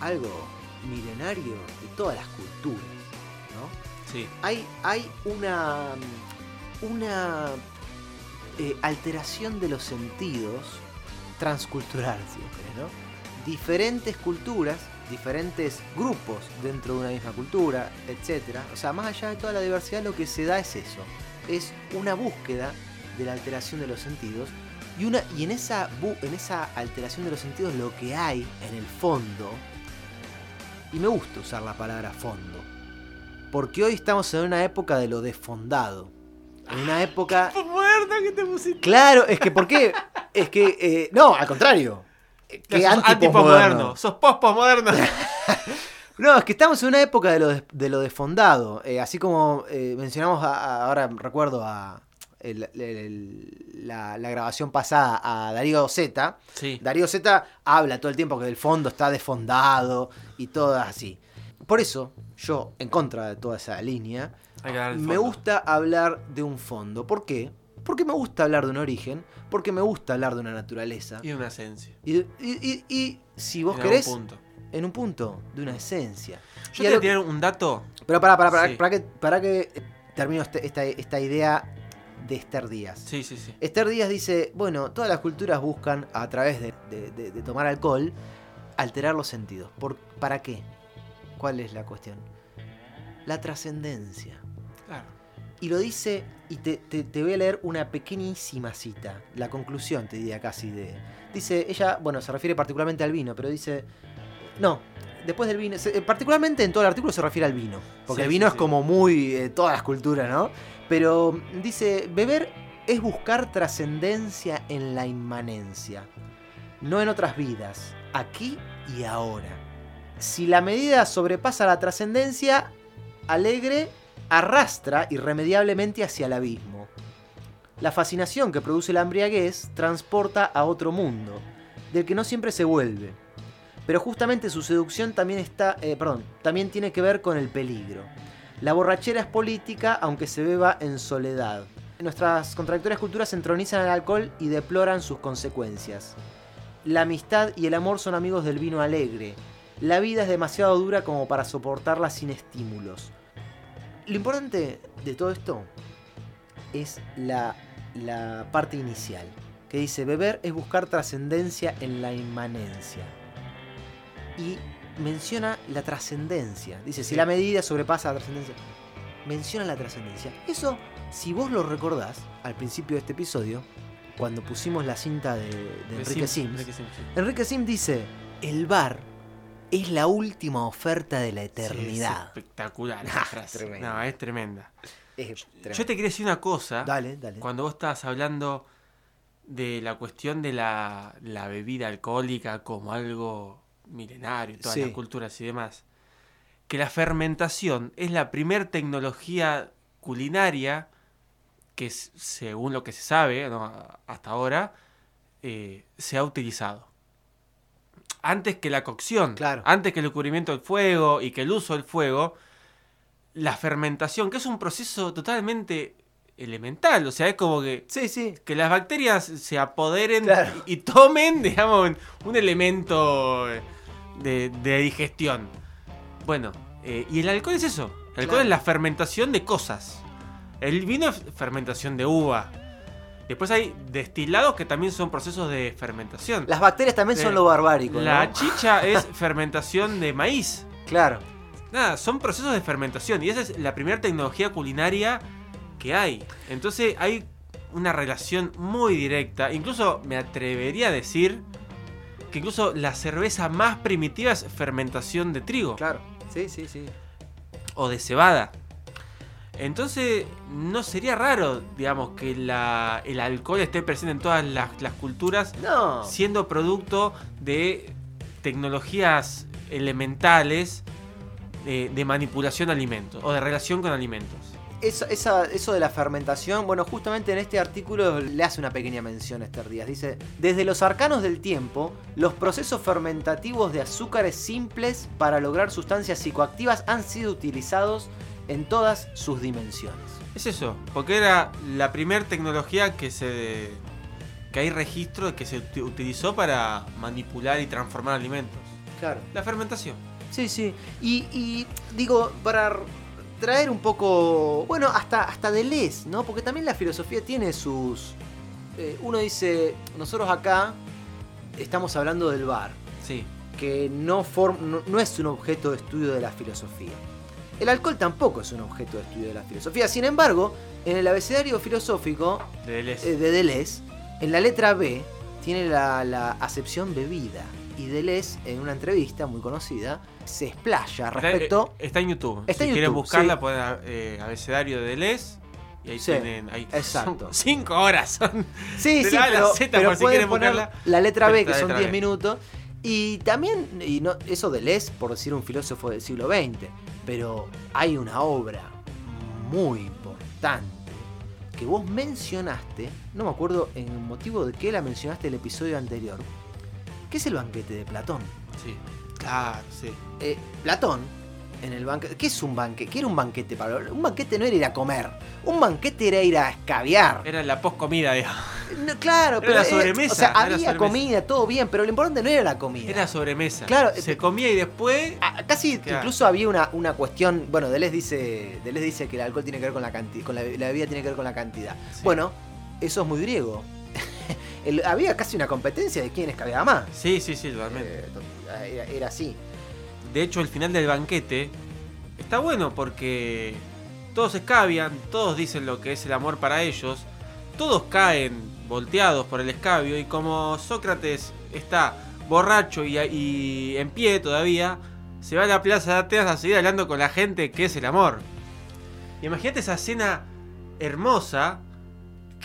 algo milenario de todas las culturas. ¿no? Sí. Hay, hay una, una eh, alteración de los sentidos transcultural, si querés, ¿no? Diferentes culturas, diferentes grupos dentro de una misma cultura, etc. O sea, más allá de toda la diversidad, lo que se da es eso. Es una búsqueda de la alteración de los sentidos. Y, una, y en, esa, bu- en esa alteración de los sentidos lo que hay en el fondo, y me gusta usar la palabra fondo, porque hoy estamos en una época de lo desfondado. En una época que te pusiste. Claro, es que ¿por qué? Es que, eh, no, al contrario. Eh, Que sos anti-posmoderno. sos post-posmoderno. No, es que estamos en una época de lo, de lo desfondado. Eh, así como eh, mencionamos, a- a- ahora recuerdo a el- el- la, la grabación pasada a Darío Z. Sí. Darío Z habla todo el tiempo que el fondo está desfondado y todo así. Por eso, yo, en contra de toda esa línea, me gusta hablar de un fondo. ¿Por qué? Porque me gusta hablar de un origen, porque me gusta hablar de una naturaleza. Y una esencia. Y, y- y- y si vos en querés, punto. en un punto de una esencia. Yo te voy a tirar un dato. Pero para, para, para, Sí. para que, para que termino este- esta, esta idea de Esther Díaz. Sí, sí, sí. Esther Díaz dice, bueno, todas las culturas buscan, a través de, de- de- de tomar alcohol, alterar los sentidos. ¿Por, ¿Para qué? ¿Cuál es la cuestión? La trascendencia. Claro. Y lo dice, y te, te- te voy a leer una pequeñísima cita, la conclusión te diría casi de... Dice, ella, bueno, se refiere particularmente al vino, pero dice... No, después del vino, se- eh, particularmente en todo el artículo se refiere al vino, porque Sí, el vino sí, es sí. como muy... eh, todas las culturas, ¿no? Pero dice, beber es buscar trascendencia en la inmanencia, no en otras vidas, aquí y ahora. Si la medida sobrepasa la trascendencia, alegre arrastra irremediablemente hacia el abismo. La fascinación que produce la embriaguez transporta a otro mundo, del que no siempre se vuelve. Pero justamente su seducción también está, eh, perdón, también tiene que ver con el peligro. La borrachera es política aunque se beba en soledad. Nuestras contradictorias culturas entronizan el alcohol y deploran sus consecuencias. La amistad y el amor son amigos del vino alegre. La vida es demasiado dura como para soportarla sin estímulos. Lo importante de todo esto es la, la parte inicial, que dice, beber es buscar trascendencia en la inmanencia. Y menciona la trascendencia. Dice, si la medida sobrepasa la trascendencia, menciona la trascendencia. Eso, si vos lo recordás, al principio de este episodio, cuando pusimos la cinta de, de Enrique Sims, Enrique Sims, sí. Enrique Sims dice, el bar es la última oferta de la Sí, eternidad. es espectacular esa Ah, frase. No, es tremenda. Es. Yo te quería decir una cosa. Dale, dale. Cuando vos estabas hablando de la cuestión de la, la bebida alcohólica como algo milenario, todas Sí. las culturas y demás, que la fermentación es la primer tecnología culinaria que, según lo que se sabe ¿no? hasta ahora, eh, se ha utilizado. Antes que la cocción, Claro. antes que el descubrimiento del fuego y que el uso del fuego, la fermentación, que es un proceso totalmente elemental. O sea, es como que, Sí, sí. que las bacterias se apoderen Claro. y, y tomen, digamos, un elemento de, de digestión. Bueno, eh, y el alcohol es eso. El alcohol Claro. es la fermentación de cosas. El vino es fermentación de uva. Después hay destilados que también son procesos de fermentación. Las bacterias también son Eh, lo barbárico, La ¿no? chicha es fermentación de maíz. Claro. Nada, son procesos de fermentación y esa es la primera tecnología culinaria que hay. Entonces hay una relación muy directa. Incluso me atrevería a decir que incluso la cerveza más primitiva es fermentación de trigo Claro. Sí, sí, sí. o de cebada. Entonces no sería raro, digamos, que la- el alcohol esté presente en todas las, las culturas No. siendo producto de tecnologías elementales de, de manipulación de alimentos o de relación con alimentos. Eso, esa- eso de la fermentación, bueno, justamente en este artículo le hace una pequeña mención a Esther Díaz. Dice, desde los arcanos del tiempo, los procesos fermentativos de azúcares simples para lograr sustancias psicoactivas han sido utilizados en todas sus dimensiones. Es eso, porque era la primera tecnología que se que hay registro de que se uti- utilizó para manipular y transformar alimentos. Claro. La fermentación. Sí, sí. Y, y, digo, para traer un poco, bueno, hasta, hasta Deleuze, ¿no? Porque también la filosofía tiene sus... eh, uno dice, nosotros acá estamos hablando del bar. Sí. que no, form- no, no es un objeto de estudio de la filosofía. El alcohol tampoco es un objeto de estudio de la filosofía. Sin embargo, en el abecedario filosófico De Deleuze. eh, de Deleuze, en la letra B tiene la, la acepción bebida. Y Deleuze, en una entrevista muy conocida, se explaya respecto... eh, está en YouTube. Está si en quieren YouTube, buscarla, sí. pueden eh, abecedario de Deleuze. Y ahí Sí, tienen. Ahí, exacto. son cinco horas. son. Sí, sí, la pero, Z, pero si pueden poner buscarla. la letra B, que son letra 10 B. minutos. Y también, y no, eso Deleuze, por decir un filósofo del siglo XX, pero hay una obra muy importante que vos mencionaste, no me acuerdo en el motivo de qué la mencionaste el episodio anterior, que es el banquete de Platón. Sí. Claro, sí. Eh, Platón, en el banquete, ¿qué es un banquete? ¿Qué era un banquete, Pablo? Un banquete no era ir a comer, un banquete era ir a escabiar. Era la poscomida, digamos. No, claro, Era pero la sobremesa, o sea, había sobremesa. comida, todo bien, pero lo importante no era la comida. Era sobremesa. Claro, Se eh, comía y después. Ah, Casi Claro. incluso había una, una cuestión, bueno, Deleuze dice, Deleuze dice que el alcohol tiene que ver con la cantidad, con la, la bebida tiene que ver con la cantidad. Sí. Bueno, eso es muy griego. El- había casi una competencia de quién escabeaba más. Sí, sí, sí, totalmente. Eh, era, era así. De hecho, el final del banquete está bueno porque todos escabian, todos dicen lo que es el amor para ellos, todos caen volteados por el escabio y como Sócrates está borracho y, y en pie todavía, se va a la plaza de Atenas a seguir hablando con la gente que es el amor. Imagínate esa escena hermosa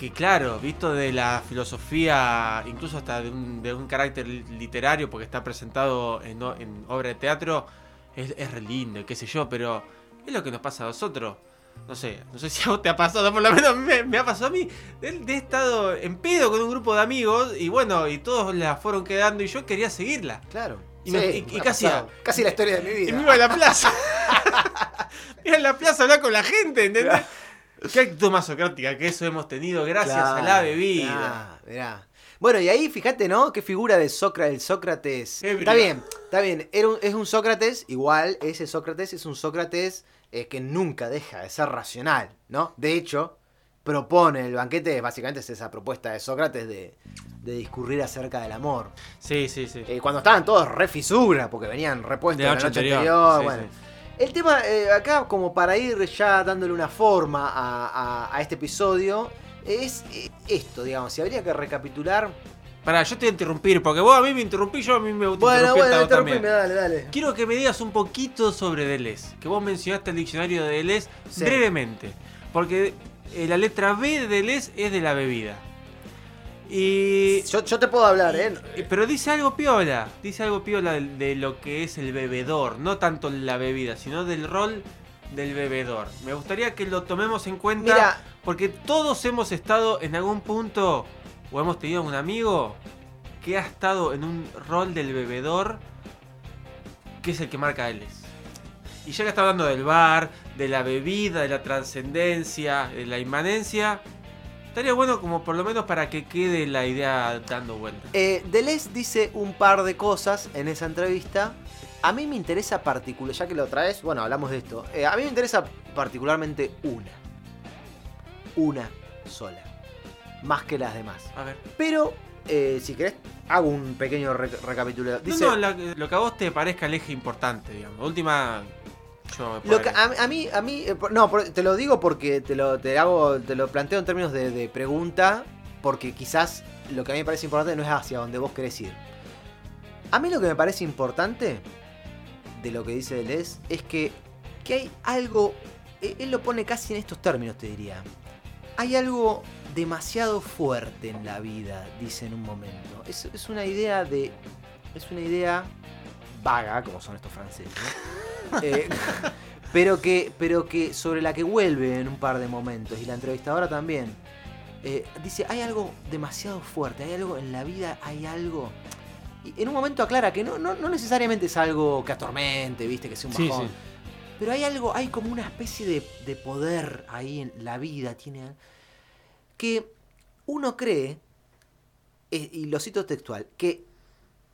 que claro, visto de la filosofía, incluso hasta de un, de un carácter li- literario, porque está presentado en, en obra de teatro, es, es re lindo, qué sé yo, pero es lo que nos pasa a nosotros. No sé, no sé si a vos te ha pasado, por lo menos me, me ha pasado a mí. De, de he estado en pedo con un grupo de amigos y bueno, y todos la fueron quedando y yo quería seguirla. Claro. Y me- y- y casi- casi la historia de mi Y vida. me iba a la plaza. iba a la plaza a hablar con la gente, ¿entendés? Qué actitud más socrática que eso hemos tenido gracias a la bebida. mirá, mirá. Bueno, y ahí fíjate, ¿no? Qué figura de Sócrates, el Sócrates. Ebrio. Está bien, está bien. Era un- es un Sócrates, igual, ese Sócrates es un Sócrates eh, que nunca deja de ser racional, ¿no? De hecho, propone el banquete, básicamente es esa propuesta de Sócrates de, de discurrir acerca del amor. Sí, sí, sí. Eh, cuando estaban todos re fisura, porque venían repuestos De la noche noche anterior, anterior. sí, bueno. sí. El tema, eh, acá como para ir ya dándole una forma a, a- a este episodio, es eh, esto, digamos, si habría que recapitular... Pará, yo te voy a interrumpir, porque vos a mí me interrumpí, yo a mí me gusta Bueno, bueno, interrumpime, dale, dale. Quiero que me digas un poquito sobre Deleuze, que vos mencionaste el diccionario de Deleuze Sí. brevemente, porque eh, la letra B de Deleuze es de la bebida. Y Yo, yo te puedo hablar, ¿eh? Pero dice algo piola, dice algo piola de, de lo que es el bebedor, no tanto la bebida, sino del rol del bebedor. Me gustaría que lo tomemos en cuenta Mira, porque todos hemos estado en algún punto o hemos tenido un amigo que ha estado en un rol del bebedor que es el que marca Deleuze. Y ya que está hablando del bar, de la bebida, de la trascendencia, de la inmanencia, estaría bueno como por lo menos para que quede la idea dando vuelta. Eh, Deleuze dice un par de cosas en esa entrevista. A mí me interesa particular, ya que lo traes, bueno, hablamos de esto. Eh, a mí me interesa particularmente una. Una sola. Más que las demás. A ver. Pero, eh, si querés, hago un pequeño re- recapitulado. Dice, no, no, la- lo que a vos te parezca el eje importante, digamos. Última. Yo me Lo que- puedo- a, a mí, a mí, eh, no, te lo digo porque te lo, te hago, te lo planteo en términos de, de pregunta, porque quizás lo que a mí me parece importante no es hacia donde vos querés ir. A mí lo que me parece importante de lo que dice Deleuze es que, que hay algo, eh, él lo pone casi en estos términos, te diría. Hay algo demasiado fuerte en la vida, dice en un momento. Es, es una idea de, es una idea vaga, como son estos franceses. Eh, pero que, pero que sobre la que vuelve en un par de momentos y la entrevistadora también eh, dice hay algo demasiado fuerte hay algo en la vida hay algo y en un momento aclara que no, no, no necesariamente es algo que atormente viste que sea un bajón sí. pero hay algo hay como una especie de, de poder ahí en la vida tiene que uno cree eh, y lo cito textual que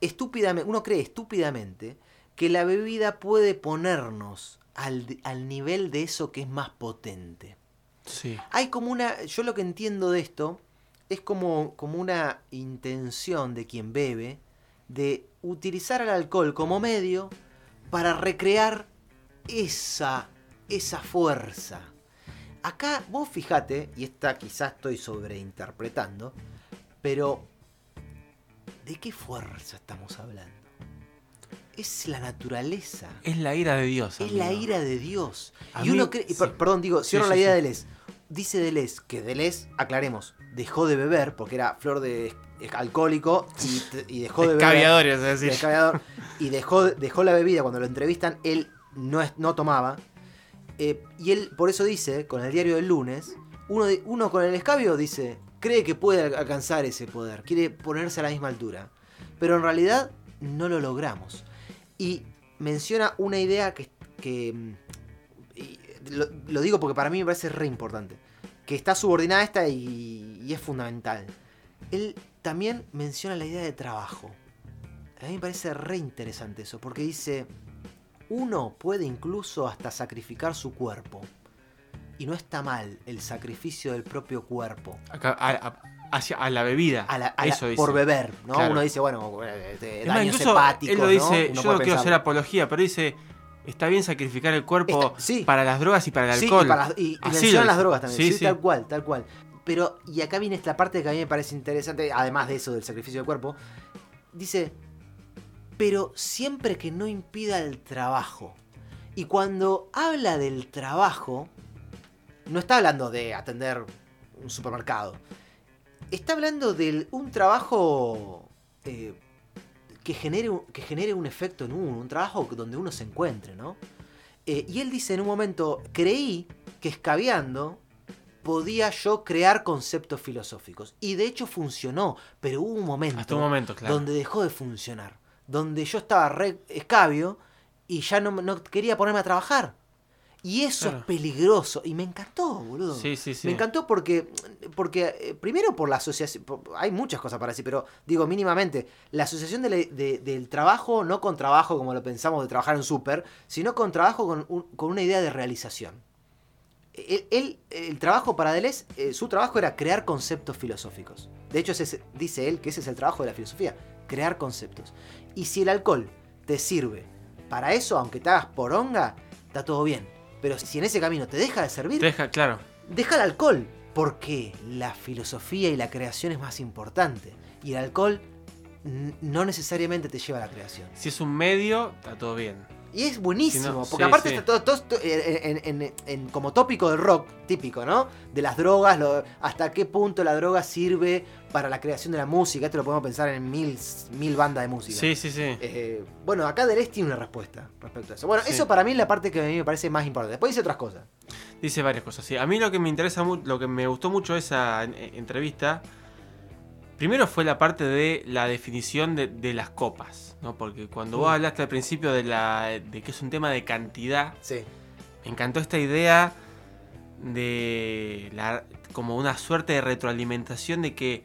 estúpidamente uno cree estúpidamente que la bebida puede ponernos al, al nivel de eso que es más potente. Sí. Hay como una. Yo lo que entiendo de esto es como, como una intención de quien bebe de utilizar el alcohol como medio para recrear esa, esa fuerza. Acá vos fijate, y esta quizás estoy sobreinterpretando, pero ¿de qué fuerza estamos hablando? Es la naturaleza. Es la ira de Dios. Es la ira de Dios. A y mí, uno cree, sí. per- perdón, digo, cierro sí, la idea de Deleuze. Dice Deleuze que Deleuze, aclaremos, dejó de beber porque era flor de alcohólico y, dejó de beber. Es decir. Descaviador, y dejó, dejó la bebida cuando lo entrevistan, él no, es- no tomaba. Eh, y él por eso dice, con el diario del lunes, uno, de- uno con el escabio dice, cree que puede al- alcanzar ese poder, quiere ponerse a la misma altura. Pero en realidad no lo logramos. Y menciona una idea que... que, mm, lo, digo porque para mí me parece re importante. Que está subordinada a esta y, y es fundamental. Él también menciona la idea de trabajo. A mí me parece re interesante eso, porque dice, uno puede incluso hasta sacrificar su cuerpo. Y no está mal el sacrificio del propio cuerpo. Acá, hacia, a la bebida. A la- a la- Eso dice. por beber, ¿no? Claro. Uno dice, bueno, Es más, daños incluso hepáticos, él lo ¿no? dice, Uno yo no quiero hacer apología, pero dice, está bien sacrificar el cuerpo Está- sí. para las drogas y para el Sí, alcohol. y, para las- y- Así las drogas también. Sí, Sí, sí. tal cual, tal cual. Pero, y acá viene esta parte que a mí me parece interesante, además de eso del sacrificio del cuerpo. Dice, pero siempre que no impida el trabajo. Y cuando habla del trabajo, no está hablando de atender un supermercado. Está hablando de un trabajo eh, que, genere, un- que genere un efecto en uno, un trabajo donde uno se encuentre, ¿no? Eh, y él dice en un momento, creí que escabeando podía yo crear conceptos filosóficos. Y de hecho funcionó, pero hubo un momento, Hasta un momento, claro. donde dejó de funcionar. Donde yo estaba re escabio y ya no, no quería ponerme a trabajar. Y eso Claro. es peligroso. Y me encantó, boludo. Sí, sí, sí. Me encantó porque, porque eh, primero por la asociación, por- hay muchas cosas para decir, pero digo mínimamente, la asociación de la- de- del trabajo, no con trabajo como lo pensamos de trabajar en súper, sino con trabajo con, un- con una idea de realización. Él, él- el trabajo para Deleuze, eh, su trabajo era crear conceptos filosóficos. De hecho, ese es- dice él que ese es el trabajo de la filosofía, crear conceptos. Y si el alcohol te sirve para eso, aunque te hagas poronga, está todo bien. Pero si en ese camino te deja de servir, Te deja, claro. deja el alcohol, porque la filosofía y la creación es más importante. Y el alcohol no necesariamente te lleva a la creación. Si es un medio, está todo bien. Y es buenísimo, Si no, porque sí, aparte sí. está todo, todo esto en, en- en- en- como tópico del rock, típico, ¿no? De las drogas, lo- hasta qué punto la droga sirve para la creación de la música. Esto lo podemos pensar en mil, mil bandas de música. Sí, sí, sí. Eh, bueno, acá Deleuze tiene una respuesta respecto a eso. Bueno, Sí. eso para mí es la parte que a mí me parece más importante. Después dice otras cosas. Dice varias cosas. Sí. A mí lo que me interesa lo que me gustó mucho de esa en- entrevista Primero fue la parte de la definición de, de las copas, ¿no? Porque cuando vos Mm. hablaste al principio de, la, de que es un tema de cantidad, Sí. me encantó esta idea de la, como una suerte de retroalimentación de que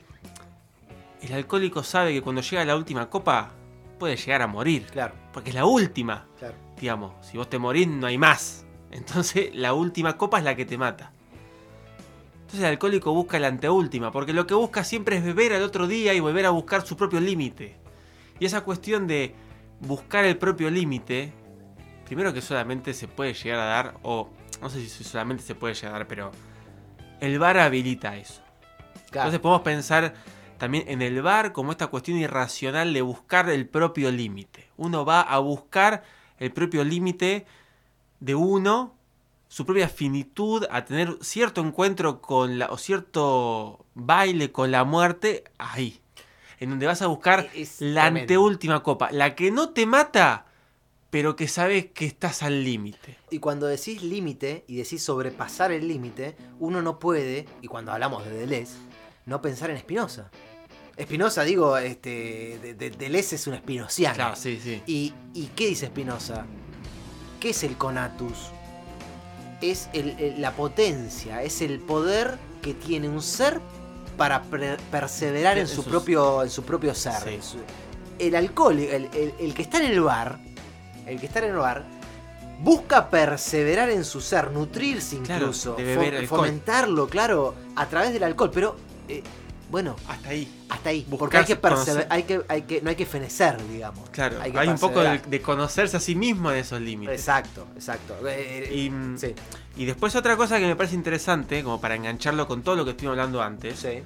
el alcohólico sabe que cuando llega la última copa puede llegar a morir, Claro, porque es la última. claro. Digamos, si vos te morís no hay más. Entonces la última copa es la que te mata. Entonces el alcohólico busca la anteúltima, porque lo que busca siempre es beber al otro día y volver a buscar su propio límite. Y esa cuestión de buscar el propio límite, primero que solamente se puede llegar a dar, o no sé si solamente se puede llegar a dar, pero el bar habilita eso. claro. Entonces podemos pensar también en el bar como esta cuestión irracional de buscar el propio límite. Uno va a buscar el propio límite de uno, su propia finitud, a tener cierto encuentro con la, o cierto baile con la muerte ahí. En donde vas a buscar Es la tremendo. anteúltima copa, la que no te mata, pero que sabes que estás al límite. Y cuando decís límite y decís sobrepasar el límite, uno no puede, y cuando hablamos de Deleuze, no pensar en Spinoza. Spinoza, digo, este, de- de- Deleuze es un espinociano. Claro, sí, sí. ¿Y, y qué dice Spinoza? ¿Qué es el conatus? Es el- el- la potencia, es el poder que tiene un ser para pre- perseverar en En su, sus- propio, en su propio ser. Sí. el alcohol, el, el- el que está en el bar, el que está en el bar, busca perseverar en su ser, nutrirse Claro, incluso, de beber fo- alcohol. fomentarlo, claro, a través del alcohol. Pero, eh, bueno, Hasta ahí. hasta ahí. Porque hay que hay que, hay que, no hay que fenecer, digamos. Claro, hay, un poco de, conocerse a sí mismo en esos límites. Exacto, exacto. Eh, Y, mm, sí, y después otra cosa que me parece interesante, como para engancharlo con todo lo que estuvimos hablando antes, sí.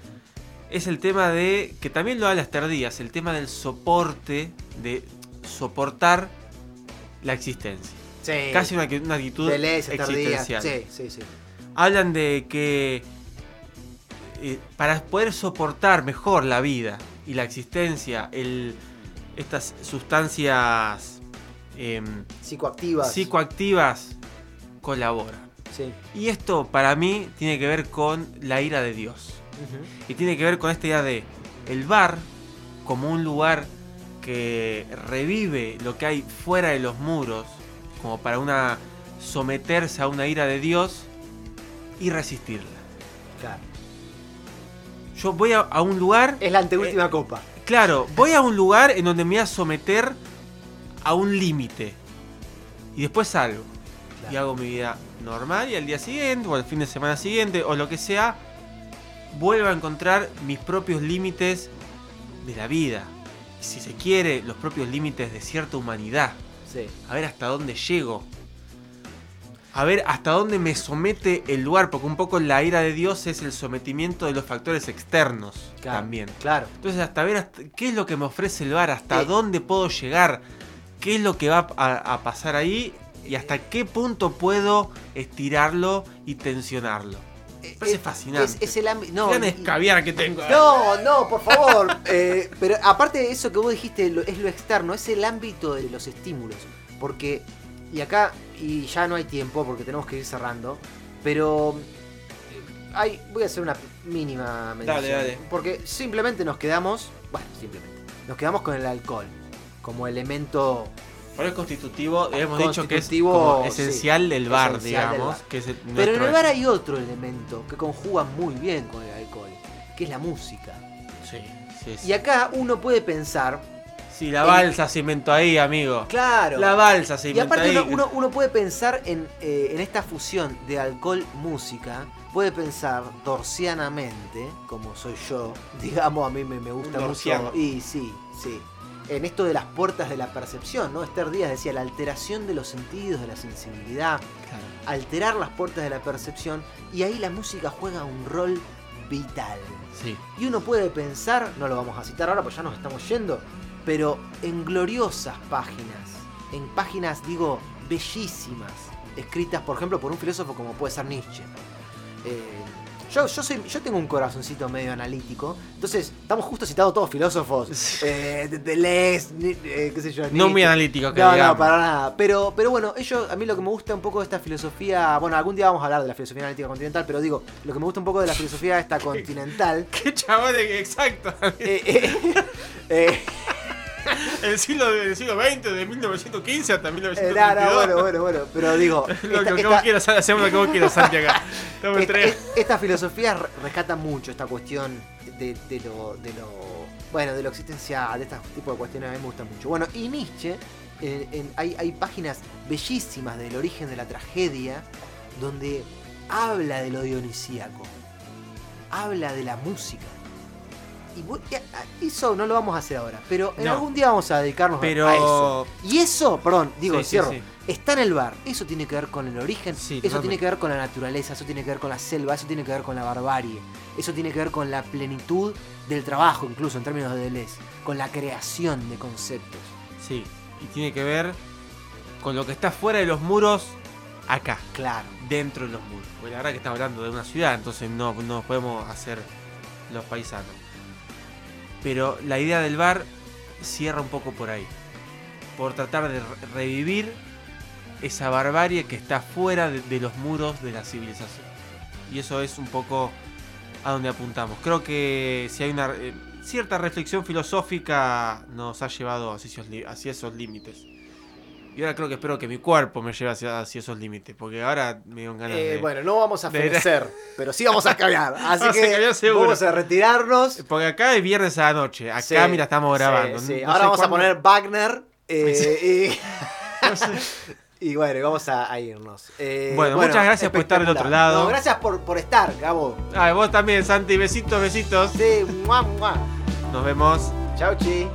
es el tema de, que también lo habla Esther Díaz, el tema del soporte, de soportar la existencia. Sí. Casi una, una actitud existencial. Sí, sí, sí. Hablan de que eh, para poder soportar mejor la vida y la existencia, el, estas sustancias em, Psicoactivas. psicoactivas colaboran. Sí. Y esto para mí tiene que ver con la ira de Dios. Y tiene que ver con esta idea de el bar como un lugar que revive lo que hay fuera de los muros, como para una someterse a una ira de Dios y resistirla. Claro. Yo voy a, a un lugar, Es la anteúltima copa. claro, voy a un lugar en donde me voy a someter a un límite. Y después salgo. Y hago mi vida normal y al día siguiente, o al fin de semana siguiente, o lo que sea, vuelvo a encontrar mis propios límites de la vida. Y si se quiere, los propios límites de cierta humanidad. Sí. A ver hasta dónde llego. A ver hasta dónde me somete el lugar, porque un poco la ira de Dios es el sometimiento de los factores externos Claro. también. Claro. Entonces, hasta ver hasta- qué es lo que me ofrece el bar, hasta Eh. dónde puedo llegar, qué es lo que va a, a pasar ahí y hasta qué punto puedo estirarlo y tensionarlo. Me parece Es- fascinante. Es, es el ámbito. No, escabiar que tengo. No, no, por favor. Eh, pero aparte de eso que vos dijiste, lo- es lo externo, es el ámbito de los estímulos. Porque, y acá, y ya no hay tiempo porque tenemos que ir cerrando, pero eh, hay, voy a hacer una mínima mención. Dale, dale. Porque simplemente nos quedamos, bueno, simplemente, nos quedamos con el alcohol como elemento Por el constitutivo, hemos dicho que es Constitutivo, como sí, esencial del bar, esencial del digamos. bar. Que es el- Pero en el bar hay otro elemento que conjuga muy bien con el alcohol, que es la música. Sí, sí, sí. Y acá uno puede pensar, Sí, la balsa se inventó ahí, amigo. claro, La balsa se y inventó aparte ahí. uno, uno- uno puede pensar en, eh, en esta fusión de alcohol-música, puede pensar torcianamente, como soy yo, digamos, a mí me, me gusta mucho. Y sí, sí. En esto de las puertas de la percepción, ¿no? Esther Díaz decía la alteración de los sentidos, de la sensibilidad, Claro. alterar las puertas de la percepción, y ahí la música juega un rol vital. Sí. Y uno puede pensar, no lo vamos a citar ahora porque ya nos estamos yendo, pero en gloriosas páginas, en páginas, digo, bellísimas, escritas, por ejemplo, por un filósofo como puede ser Nietzsche. Eh, Yo, yo, soy, yo tengo un corazoncito medio analítico. Entonces, estamos justo citados todos filósofos. Eh, de Deleuze, eh, qué sé yo. No Nietzsche. muy analítico, que No, no, digamos. para nada. Pero, pero bueno, ellos, a mí lo que me gusta un poco de esta filosofía. Bueno, algún día vamos a hablar de la filosofía analítica continental, pero digo, lo que me gusta un poco de la filosofía esta continental. Qué chabón, exacto. eh, eh, eh, El siglo, del siglo XX, de 1915 hasta eh, 1922. no, no, bueno, bueno, bueno. Pero digo. Lo esta- que, que esta- vos quieras, hacemos lo que vos quieras, Santi, acá. No me Esta, es- esta filosofía re- rescata mucho esta cuestión de, de lo, de lo. Bueno, de lo existencial, de este tipo de cuestiones a mí me gustan mucho. Bueno, y Nietzsche, en- en- hay, hay páginas bellísimas del origen de la tragedia donde habla de lo dionisíaco, habla de la música. Y y eso no lo vamos a hacer ahora, pero en No. algún día vamos a dedicarnos a- Pero- a eso. Y eso, perdón, digo, Sí, cierro. sí. Está en el bar. Eso tiene que ver con el origen. Eso tiene que ver con la naturaleza. Eso tiene que ver con la selva. Eso tiene que ver con la barbarie. Eso tiene que ver con la plenitud del trabajo, incluso en términos de Deleuze. Con la creación de conceptos. Sí, y tiene que ver con lo que está fuera de los muros acá, Claro. dentro de los muros. Porque la verdad que estamos hablando de una ciudad, entonces no, no podemos hacer los paisanos. Pero la idea del bar cierra un poco por ahí. Por tratar de re- revivir esa barbarie que está fuera de, los muros de la civilización. Y eso es un poco a donde apuntamos. Creo que si hay una eh, cierta reflexión filosófica nos ha llevado hacia esos límites. Y ahora creo que espero que mi cuerpo me lleve hacia, hacia esos límites, porque ahora me dio ganas Eh, de... bueno, no vamos a de- fenecer, pero sí vamos a caviar. Así Vamos que vamos a retirarnos. Porque acá es viernes a la noche, acá Sí, mira estamos grabando. sí. No Ahora vamos a poner Wagner. eh, y, y bueno, vamos a, a irnos. Eh, Bueno, muchas gracias por estar del otro lado. No, gracias por, por estar, Gabo. Ah, vos también, Santi, besitos, besitos. Sí, mua, mua. Nos vemos. Chau, chi.